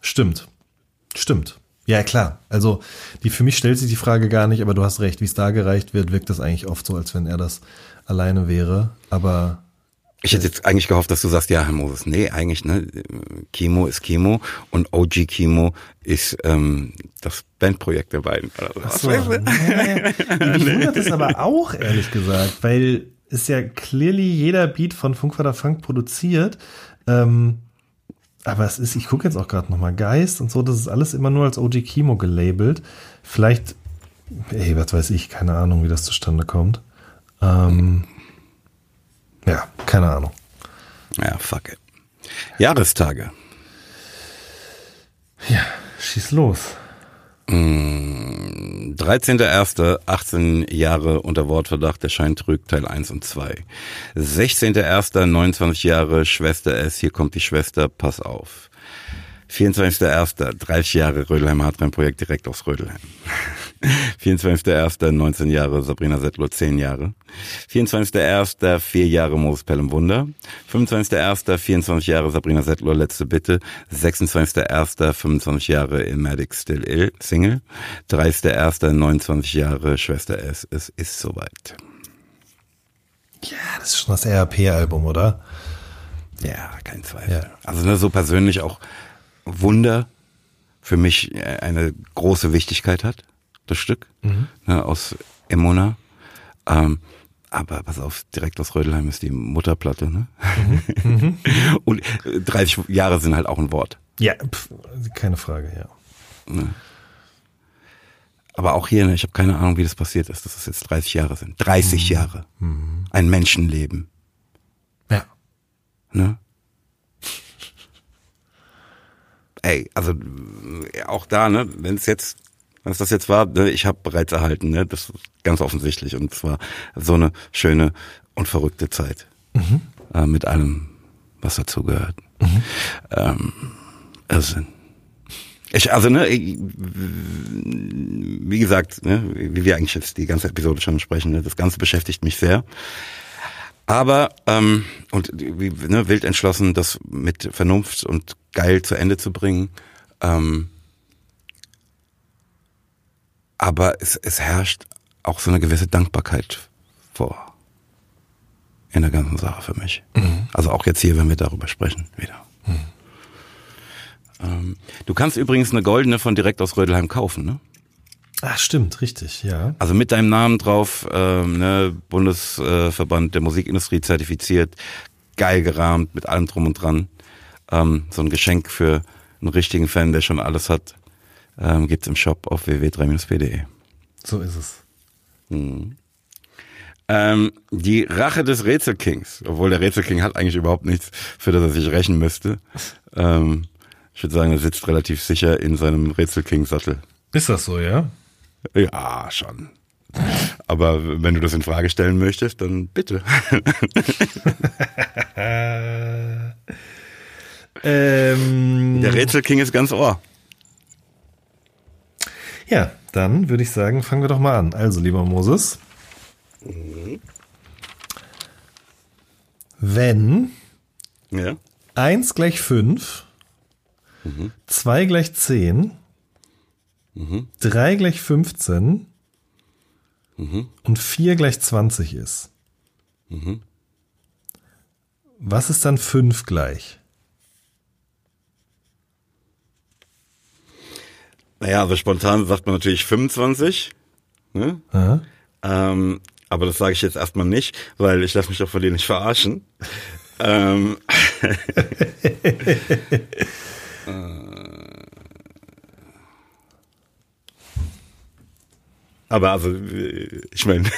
Stimmt. Stimmt. Ja, klar. Also, die, für mich stellt sich die Frage gar nicht, aber du hast recht, wie es da gereicht wird, wirkt das eigentlich oft so, als wenn er das alleine wäre. Aber Ich hätte jetzt eigentlich gehofft, dass du sagst, ja, Herr Moses, nee, eigentlich, ne, Kimo ist Kimo und OG Kimo ist ähm, das Bandprojekt der beiden. Oder sowas. So, nee. Mich wundert es aber auch, ehrlich gesagt, weil ist ja clearly jeder Beat von Funkvater Funk produziert. Ähm, aber es ist, ich gucke jetzt auch gerade nochmal Geist und so, das ist alles immer nur als OG Kimo gelabelt. Vielleicht, ey, was weiß ich, keine Ahnung, wie das zustande kommt. Ähm, ja, keine Ahnung. Ja, fuck it. Jahrestage. Ja, schieß los. 13.01. 18 Jahre unter Wortverdacht, der Schein trügt, Teil 1 und 2. 16.01. 29 Jahre, Schwester S, hier kommt die Schwester, pass auf. 24.01. 30 Jahre Rödelheim Hardline Projekt direkt aus Rödelheim. 24.01. 19 Jahre Sabrina Settler 10 Jahre. 24.01. 4 Jahre Moses Pelham Wunder. 25.01. 24 Jahre Sabrina Settler Letzte Bitte. 26.01. 25 Jahre Ilmatic Still Ill Single. 30.01. 29 Jahre Schwester S. Es ist soweit. Ja, das ist schon das RAP-Album, oder? Ja, kein Zweifel. Ja. Also ne, so persönlich auch Wunder für mich äh, eine große Wichtigkeit hat, das Stück ne, aus Emona. Ähm, aber pass auf, direkt aus Rödelheim ist die Mutterplatte. Ne? Und äh, 30 Jahre sind halt auch ein Wort. Ja, pf, keine Frage, ja. Aber auch hier, ne, ich habe keine Ahnung, wie das passiert ist, dass es jetzt 30 Jahre sind. 30 Jahre. Ein Menschenleben. Ja. Ne? Ey, also äh, auch da, ne, wenn es jetzt, es das jetzt war, ne, ich habe bereits erhalten, ne, das ist ganz offensichtlich und es war so eine schöne und verrückte Zeit äh, mit allem, was dazugehört. Ähm, also, ich, also ne, ich, wie gesagt, ne, wie wir eigentlich jetzt die ganze Episode schon sprechen, ne, das Ganze beschäftigt mich sehr. Aber ähm, und wie, ne, wild entschlossen, das mit Vernunft und geil zu Ende zu bringen. Ähm, aber es, es herrscht auch so eine gewisse Dankbarkeit vor in der ganzen Sache für mich. Also auch jetzt hier, wenn wir darüber sprechen, wieder. Ähm, du kannst übrigens eine goldene von direkt aus Rödelheim kaufen, ne? Ach, stimmt, richtig, ja. Also mit deinem Namen drauf, ähm, ne, Bundesverband der Musikindustrie zertifiziert, geil gerahmt, mit allem drum und dran. Ähm, so ein Geschenk für einen richtigen Fan, der schon alles hat, ähm, gibt's im Shop auf www.3-pd. So ist es. Ähm, die Rache des Rätselkings, obwohl der Rätselking hat eigentlich überhaupt nichts, für das er sich rächen müsste. Ähm, ich würde sagen, er sitzt relativ sicher in seinem Rätselking-Sattel. Ist das so, ja? Ja, schon. Aber aber wenn du das in Frage stellen möchtest, dann bitte. ähm, Der Rätselking ist ganz ohr. Ja, dann würde ich sagen, fangen wir doch mal an. Also, lieber Moses. Wenn Ja. 1 gleich 5, 2 gleich 10, 3 gleich 15 und 4 gleich 20 ist. Was ist dann 5 gleich? Naja, also spontan sagt man natürlich 25. Ne? Aha. Ähm, aber das sage ich jetzt erstmal nicht, weil ich lasse mich doch von denen nicht verarschen. ähm, aber also, äh, ich meine,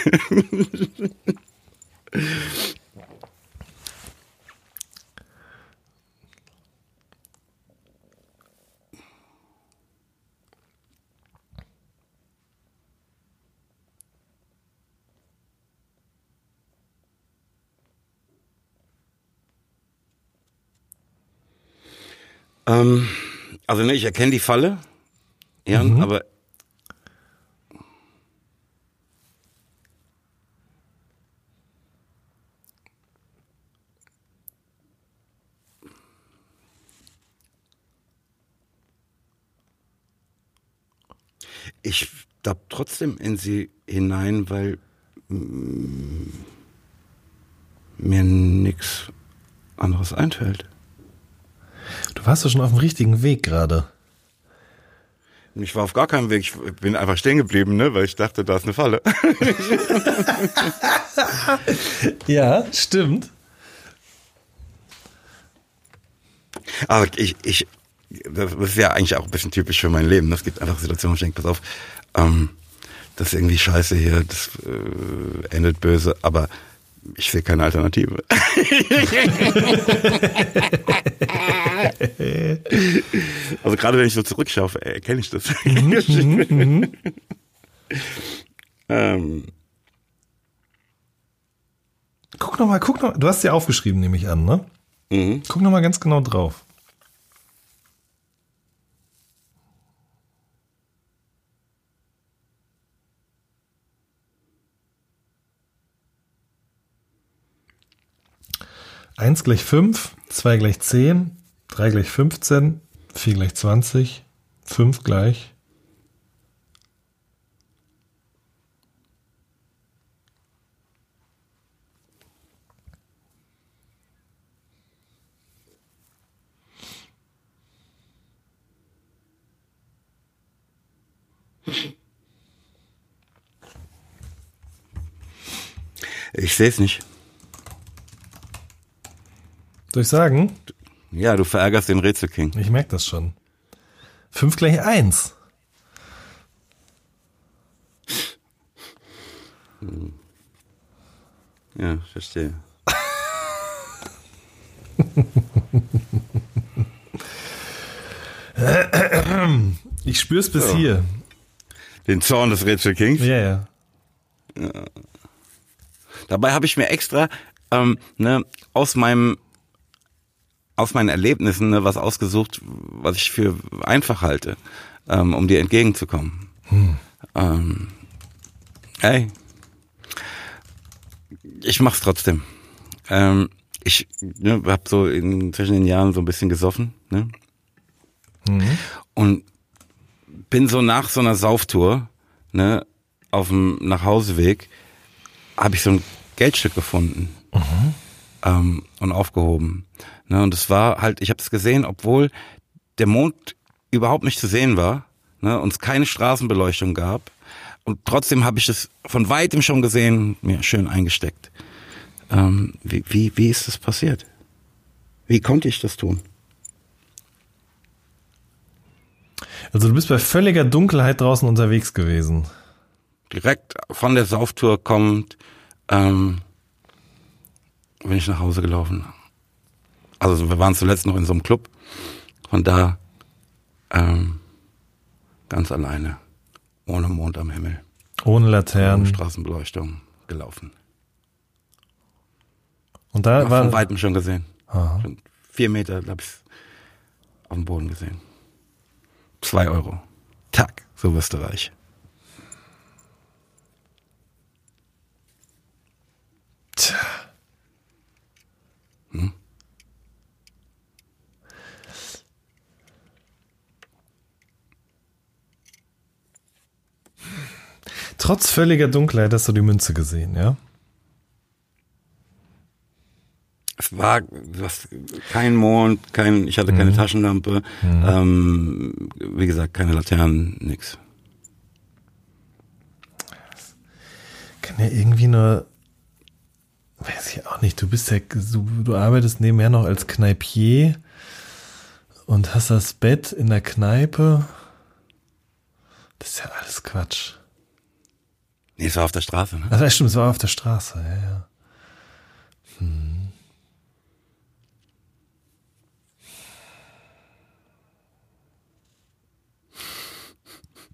ähm, also ne, ich erkenne die Falle, ja, aber ich tapp trotzdem in sie hinein, weil mm, mir nichts anderes einfällt. Du warst doch schon auf dem richtigen Weg gerade. Ich war auf gar keinem Weg, ich bin einfach stehen geblieben, ne, weil ich dachte, da ist eine Falle. Ja, stimmt. Aber ich, ich, das ist ja eigentlich auch ein bisschen typisch für mein Leben. Es gibt einfach Situationen, wo ich denke, pass auf, ähm, das ist irgendwie scheiße hier, das äh, endet böse, aber ich sehe keine Alternative. also gerade wenn ich so zurückschaue, erkenne ich das. ähm, Guck noch mal, guck noch. Du hast ja aufgeschrieben, nehme ich an, ne? mhm. Guck noch mal ganz genau drauf. Eins gleich fünf, zwei gleich zehn, drei gleich 15, vier gleich 20, fünf gleich. Ich sehe es nicht. Soll ich sagen? Ja, du verärgerst den Rätselking. Ich merke das schon. Fünf gleich eins. Ja, verstehe. Ich spür's bis So. hier. Den Zorn des Rätselkings. Ja, ja. Dabei habe ich mir extra ähm, ne, aus meinem aus meinen Erlebnissen ne, was ausgesucht, was ich für einfach halte, ähm, um dir entgegenzukommen. Ähm, ey, ich mach's trotzdem. Ähm, ich ne, habe so in zwischen den Jahren so ein bisschen gesoffen, ne? Und bin so nach so einer Sauftour, ne, auf dem Nachhauseweg, habe ich so ein Geldstück gefunden ähm, und aufgehoben. Ne, und es war halt, ich habe es gesehen, obwohl der Mond überhaupt nicht zu sehen war ne, und es keine Straßenbeleuchtung gab. Und trotzdem habe ich es von weitem schon gesehen, mir schön eingesteckt. Ähm, wie, wie, wie ist das passiert? Wie konnte ich das tun? Also du bist bei völliger Dunkelheit draußen unterwegs gewesen. direkt von der Sauftour kommend, ähm, bin ich nach Hause gelaufen. Also wir waren zuletzt noch in so einem Club. Von da ähm, ganz alleine, ohne Mond am Himmel. Ohne ohne Laternen. Straßenbeleuchtung gelaufen. Und da Von war. weitem schon gesehen. Aha. Schon vier Meter habe ich auf dem Boden gesehen. Zwei Euro. Tag, so wirst du reich. Tja. Trotz völliger Dunkelheit hast du die Münze gesehen, ja? Es war was, kein Mond, kein, ich hatte Mhm. keine Taschenlampe, ähm, wie gesagt, keine Laternen, nix. Kann ja irgendwie nur. Weiß ich auch nicht. Du bist ja. Du, du arbeitest nebenher noch als Kneipier und hast das Bett in der Kneipe. Das ist ja alles Quatsch. Nee, es war auf der Straße, ne? Ach, stimmt, es war auf der Straße, ja, ja. Hm.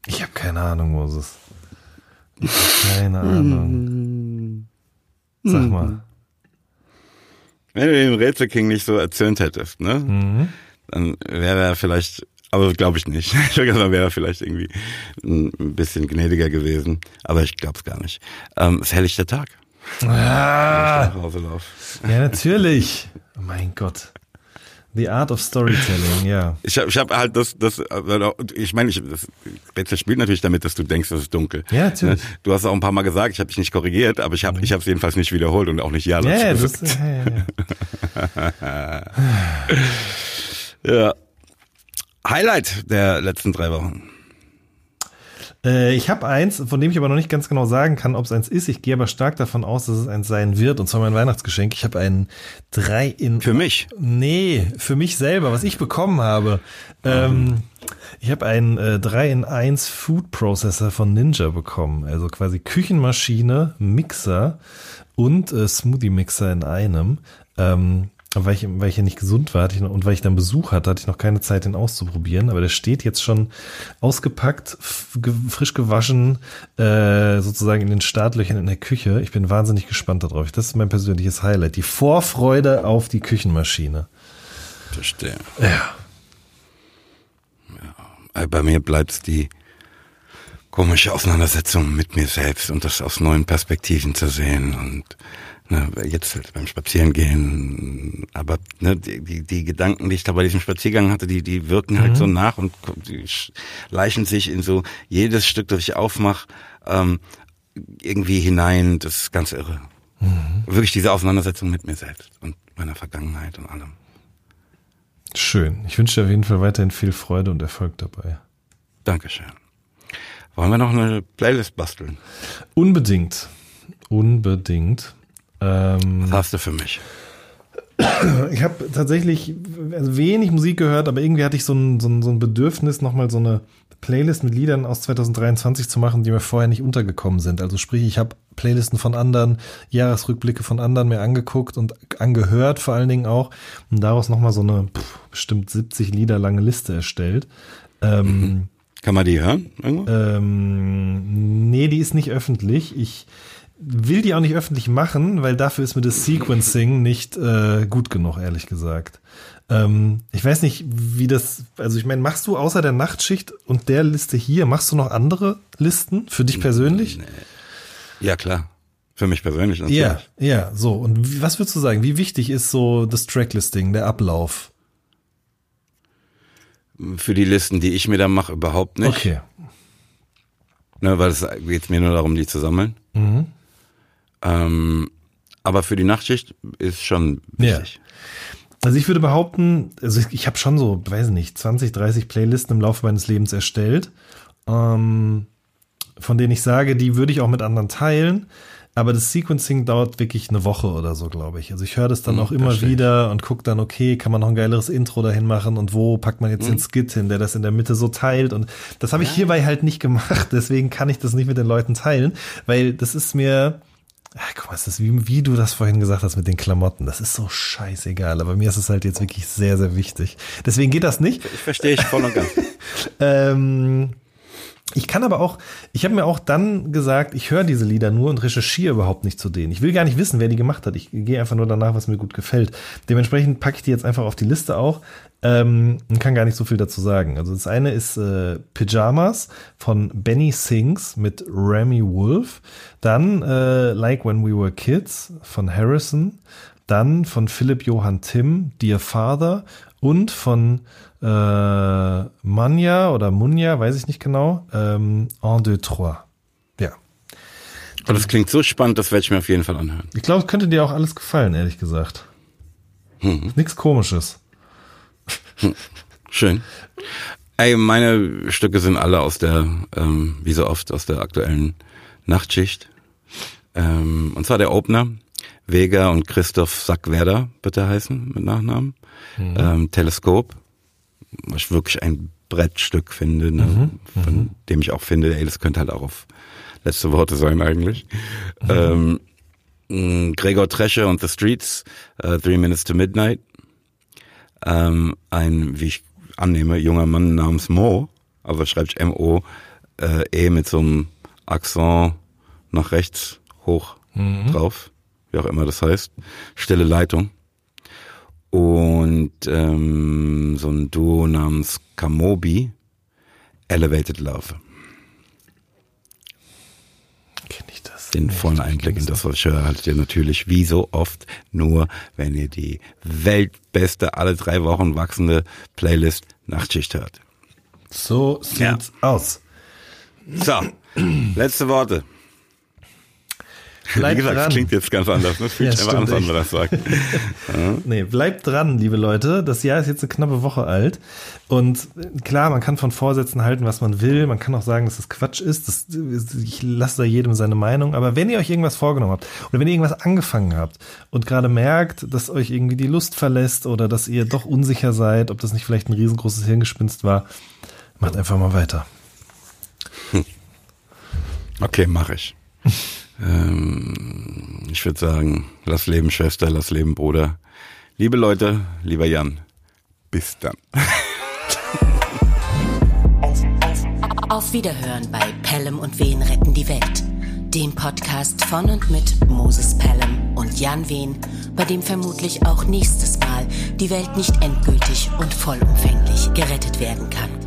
Ich habe keine Ahnung, Moses. Ich hab Keine Ahnung. Sag mal. Wenn du den Rätsel King nicht so erzürnt hättest, ne? Mhm. Dann wäre er vielleicht, aber glaube ich nicht. Ich glaube, dann wäre er vielleicht irgendwie ein bisschen gnädiger gewesen. Aber ich glaube es gar nicht. Ähm, es ist helllichter Tag. Ah, Nach Hause lauf. ja, natürlich. Oh mein Gott. The Art of Storytelling, ja. Ich habe ich hab halt das, das, ich meine, ich, das Rätsel spielt natürlich damit, dass du denkst, es ist dunkel. Ja, natürlich. Ne? Du hast auch ein paar Mal gesagt, ich habe dich nicht korrigiert, aber ich habe ich es jedenfalls nicht wiederholt und auch nicht ja Ja, dazu ja, gesagt. das, ja, ja, ja. Ja. Highlight der letzten drei Wochen. Äh, ich habe eins, von dem ich aber noch nicht ganz genau sagen kann, ob es eins ist. Ich gehe aber stark davon aus, dass es eins sein wird. Und zwar mein Weihnachtsgeschenk. Ich habe einen 3 in. Für mich. Nee, für mich selber, was ich bekommen habe. Ähm, ich habe einen äh, 3 in 1 Food Processor von Ninja bekommen. Also quasi Küchenmaschine, Mixer und äh, Smoothie Mixer in einem. Ähm, weil ich, weil ich ja nicht gesund war hatte ich noch, und weil ich dann Besuch hatte, hatte ich noch keine Zeit, den auszuprobieren. Aber der steht jetzt schon ausgepackt, ge frisch gewaschen, äh, sozusagen in den Startlöchern in der Küche. Ich bin wahnsinnig gespannt darauf. Das ist mein persönliches Highlight. Die Vorfreude auf die Küchenmaschine. Verstehe. Ja. Äh, Bei mir bleibt die komische Auseinandersetzung mit mir selbst und das aus neuen Perspektiven zu sehen und ne, jetzt halt beim Spazierengehen, aber ne, die, die, Gedanken, die ich da bei diesem Spaziergang hatte, die, die wirken halt so nach und die leichen sich in so jedes Stück, das ich aufmache, ähm, irgendwie hinein. Das ist ganz irre. Wirklich diese Auseinandersetzung mit mir selbst und meiner Vergangenheit und allem. Schön. Ich wünsche dir auf jeden Fall weiterhin viel Freude und Erfolg dabei. Dankeschön. Wollen wir noch eine Playlist basteln? Unbedingt. Unbedingt. Ähm, Was hast du für mich? ich habe tatsächlich also wenig Musik gehört, aber irgendwie hatte ich so ein, so ein, so ein Bedürfnis, nochmal so eine Playlist mit Liedern aus 2023 zu machen, die mir vorher nicht untergekommen sind. Also sprich, ich habe Playlisten von anderen, Jahresrückblicke von anderen mir angeguckt und angehört vor allen Dingen auch und daraus nochmal so eine pff, bestimmt 70 Lieder lange Liste erstellt. Ähm, Kann man die hören? Irgendwo? ähm, nee, die ist nicht öffentlich. Ich will die auch nicht öffentlich machen, weil dafür ist mir das Sequencing nicht äh, gut genug, ehrlich gesagt. Ähm, ich weiß nicht, wie das, also ich meine, machst du außer der Nachtschicht und der Liste hier, machst du noch andere Listen für dich persönlich? Ja, klar. Für mich persönlich natürlich. Ja, ja, so. Und wie, was würdest du sagen? Wie wichtig ist so das Tracklisting, der Ablauf? Für die Listen, die ich mir da mache, überhaupt nicht. Okay. Ne, weil es geht mir nur darum, die zu sammeln. Mhm. Ähm, aber für die Nachtschicht ist schon Ja. wichtig. Also ich würde behaupten, also ich, habe schon so, weiß nicht, 20, 30 Playlisten im Laufe meines Lebens erstellt, ähm, von denen ich sage, die würde ich auch mit anderen teilen. Aber das Sequencing dauert wirklich eine Woche oder so, glaube ich. Also ich höre das dann Hm, auch immer wieder und gucke dann, okay, kann man noch ein geileres Intro dahin machen und wo packt man jetzt den Skit hin, der das in der Mitte so teilt. Und das habe ich hierbei halt nicht gemacht. Deswegen kann ich das nicht mit den Leuten teilen, weil das ist mir, ja, guck mal, es ist wie, wie du das vorhin gesagt hast mit den Klamotten. Das ist so scheißegal. Aber mir ist es halt jetzt wirklich sehr, sehr wichtig. Deswegen geht das nicht. Ich verstehe ich voll und ganz. Ähm, Ich kann aber auch, ich habe mir auch dann gesagt, ich höre diese Lieder nur und recherchiere überhaupt nicht zu denen. Ich will gar nicht wissen, wer die gemacht hat. Ich gehe einfach nur danach, was mir gut gefällt. Dementsprechend packe ich die jetzt einfach auf die Liste auch ähm, und kann gar nicht so viel dazu sagen. Also das eine ist äh, Pyjamas von Benny Sings mit Remy Wolf. Dann äh, Like When We Were Kids von Harrison. Dann von Philipp Johann Tim, Dear Father und von äh, Manja oder Munja, weiß ich nicht genau, ähm, En deux, trois. Ja. Aber das klingt so spannend, das werde ich mir auf jeden Fall anhören. Ich glaube, es könnte dir auch alles gefallen, ehrlich gesagt. Mhm. Nichts komisches. Schön. Ey, meine Stücke sind alle aus der, ähm, wie so oft, aus der aktuellen Nachtschicht. Ähm, und zwar der Opener. Vega und Christoph Sackwerder bitte heißen mit Nachnamen. Mhm. Ähm, Teleskop, was ich wirklich ein Brettstück finde, ne? mhm. von mhm. dem ich auch finde, ey, das könnte halt auch auf letzte Worte sein eigentlich. Mhm. Ähm, Gregor Tresche und The Streets, uh, Three Minutes to Midnight. Ähm, ein, wie ich annehme, junger Mann namens Mo, aber schreibt M-O, äh, E mit so einem Akzent nach rechts hoch mhm. drauf wie auch immer das heißt, Stille Leitung. Und ähm, so ein Duo namens Kamobi, Elevated Love. Kenne ich das? Den vollen Einblick in das, höre, haltet ihr natürlich wie so oft nur, wenn ihr die weltbeste, alle drei Wochen wachsende Playlist Nachtschicht hört. So sieht's ja. aus. So, letzte Worte. Bleibt Wie gesagt, dran. das klingt jetzt ganz anders. Das fühlt ja, sich einfach anders an, wenn man das sagt. ja. Nee, bleibt dran, liebe Leute. Das Jahr ist jetzt eine knappe Woche alt. Und klar, man kann von Vorsätzen halten, was man will. Man kann auch sagen, dass das Quatsch ist. Das, ich lasse da jedem seine Meinung. Aber wenn ihr euch irgendwas vorgenommen habt oder wenn ihr irgendwas angefangen habt und gerade merkt, dass euch irgendwie die Lust verlässt oder dass ihr doch unsicher seid, ob das nicht vielleicht ein riesengroßes Hirngespinst war, macht einfach mal weiter. Okay, mache ich. Ähm, ich würde sagen, lass leben Schwester, lass leben Bruder. Liebe Leute, lieber Jan, bis dann. Auf Wiederhören bei Pelham und Wehen retten die Welt. Dem Podcast von und mit Moses Pelham und Jan Wehn, bei dem vermutlich auch nächstes Mal die Welt nicht endgültig und vollumfänglich gerettet werden kann.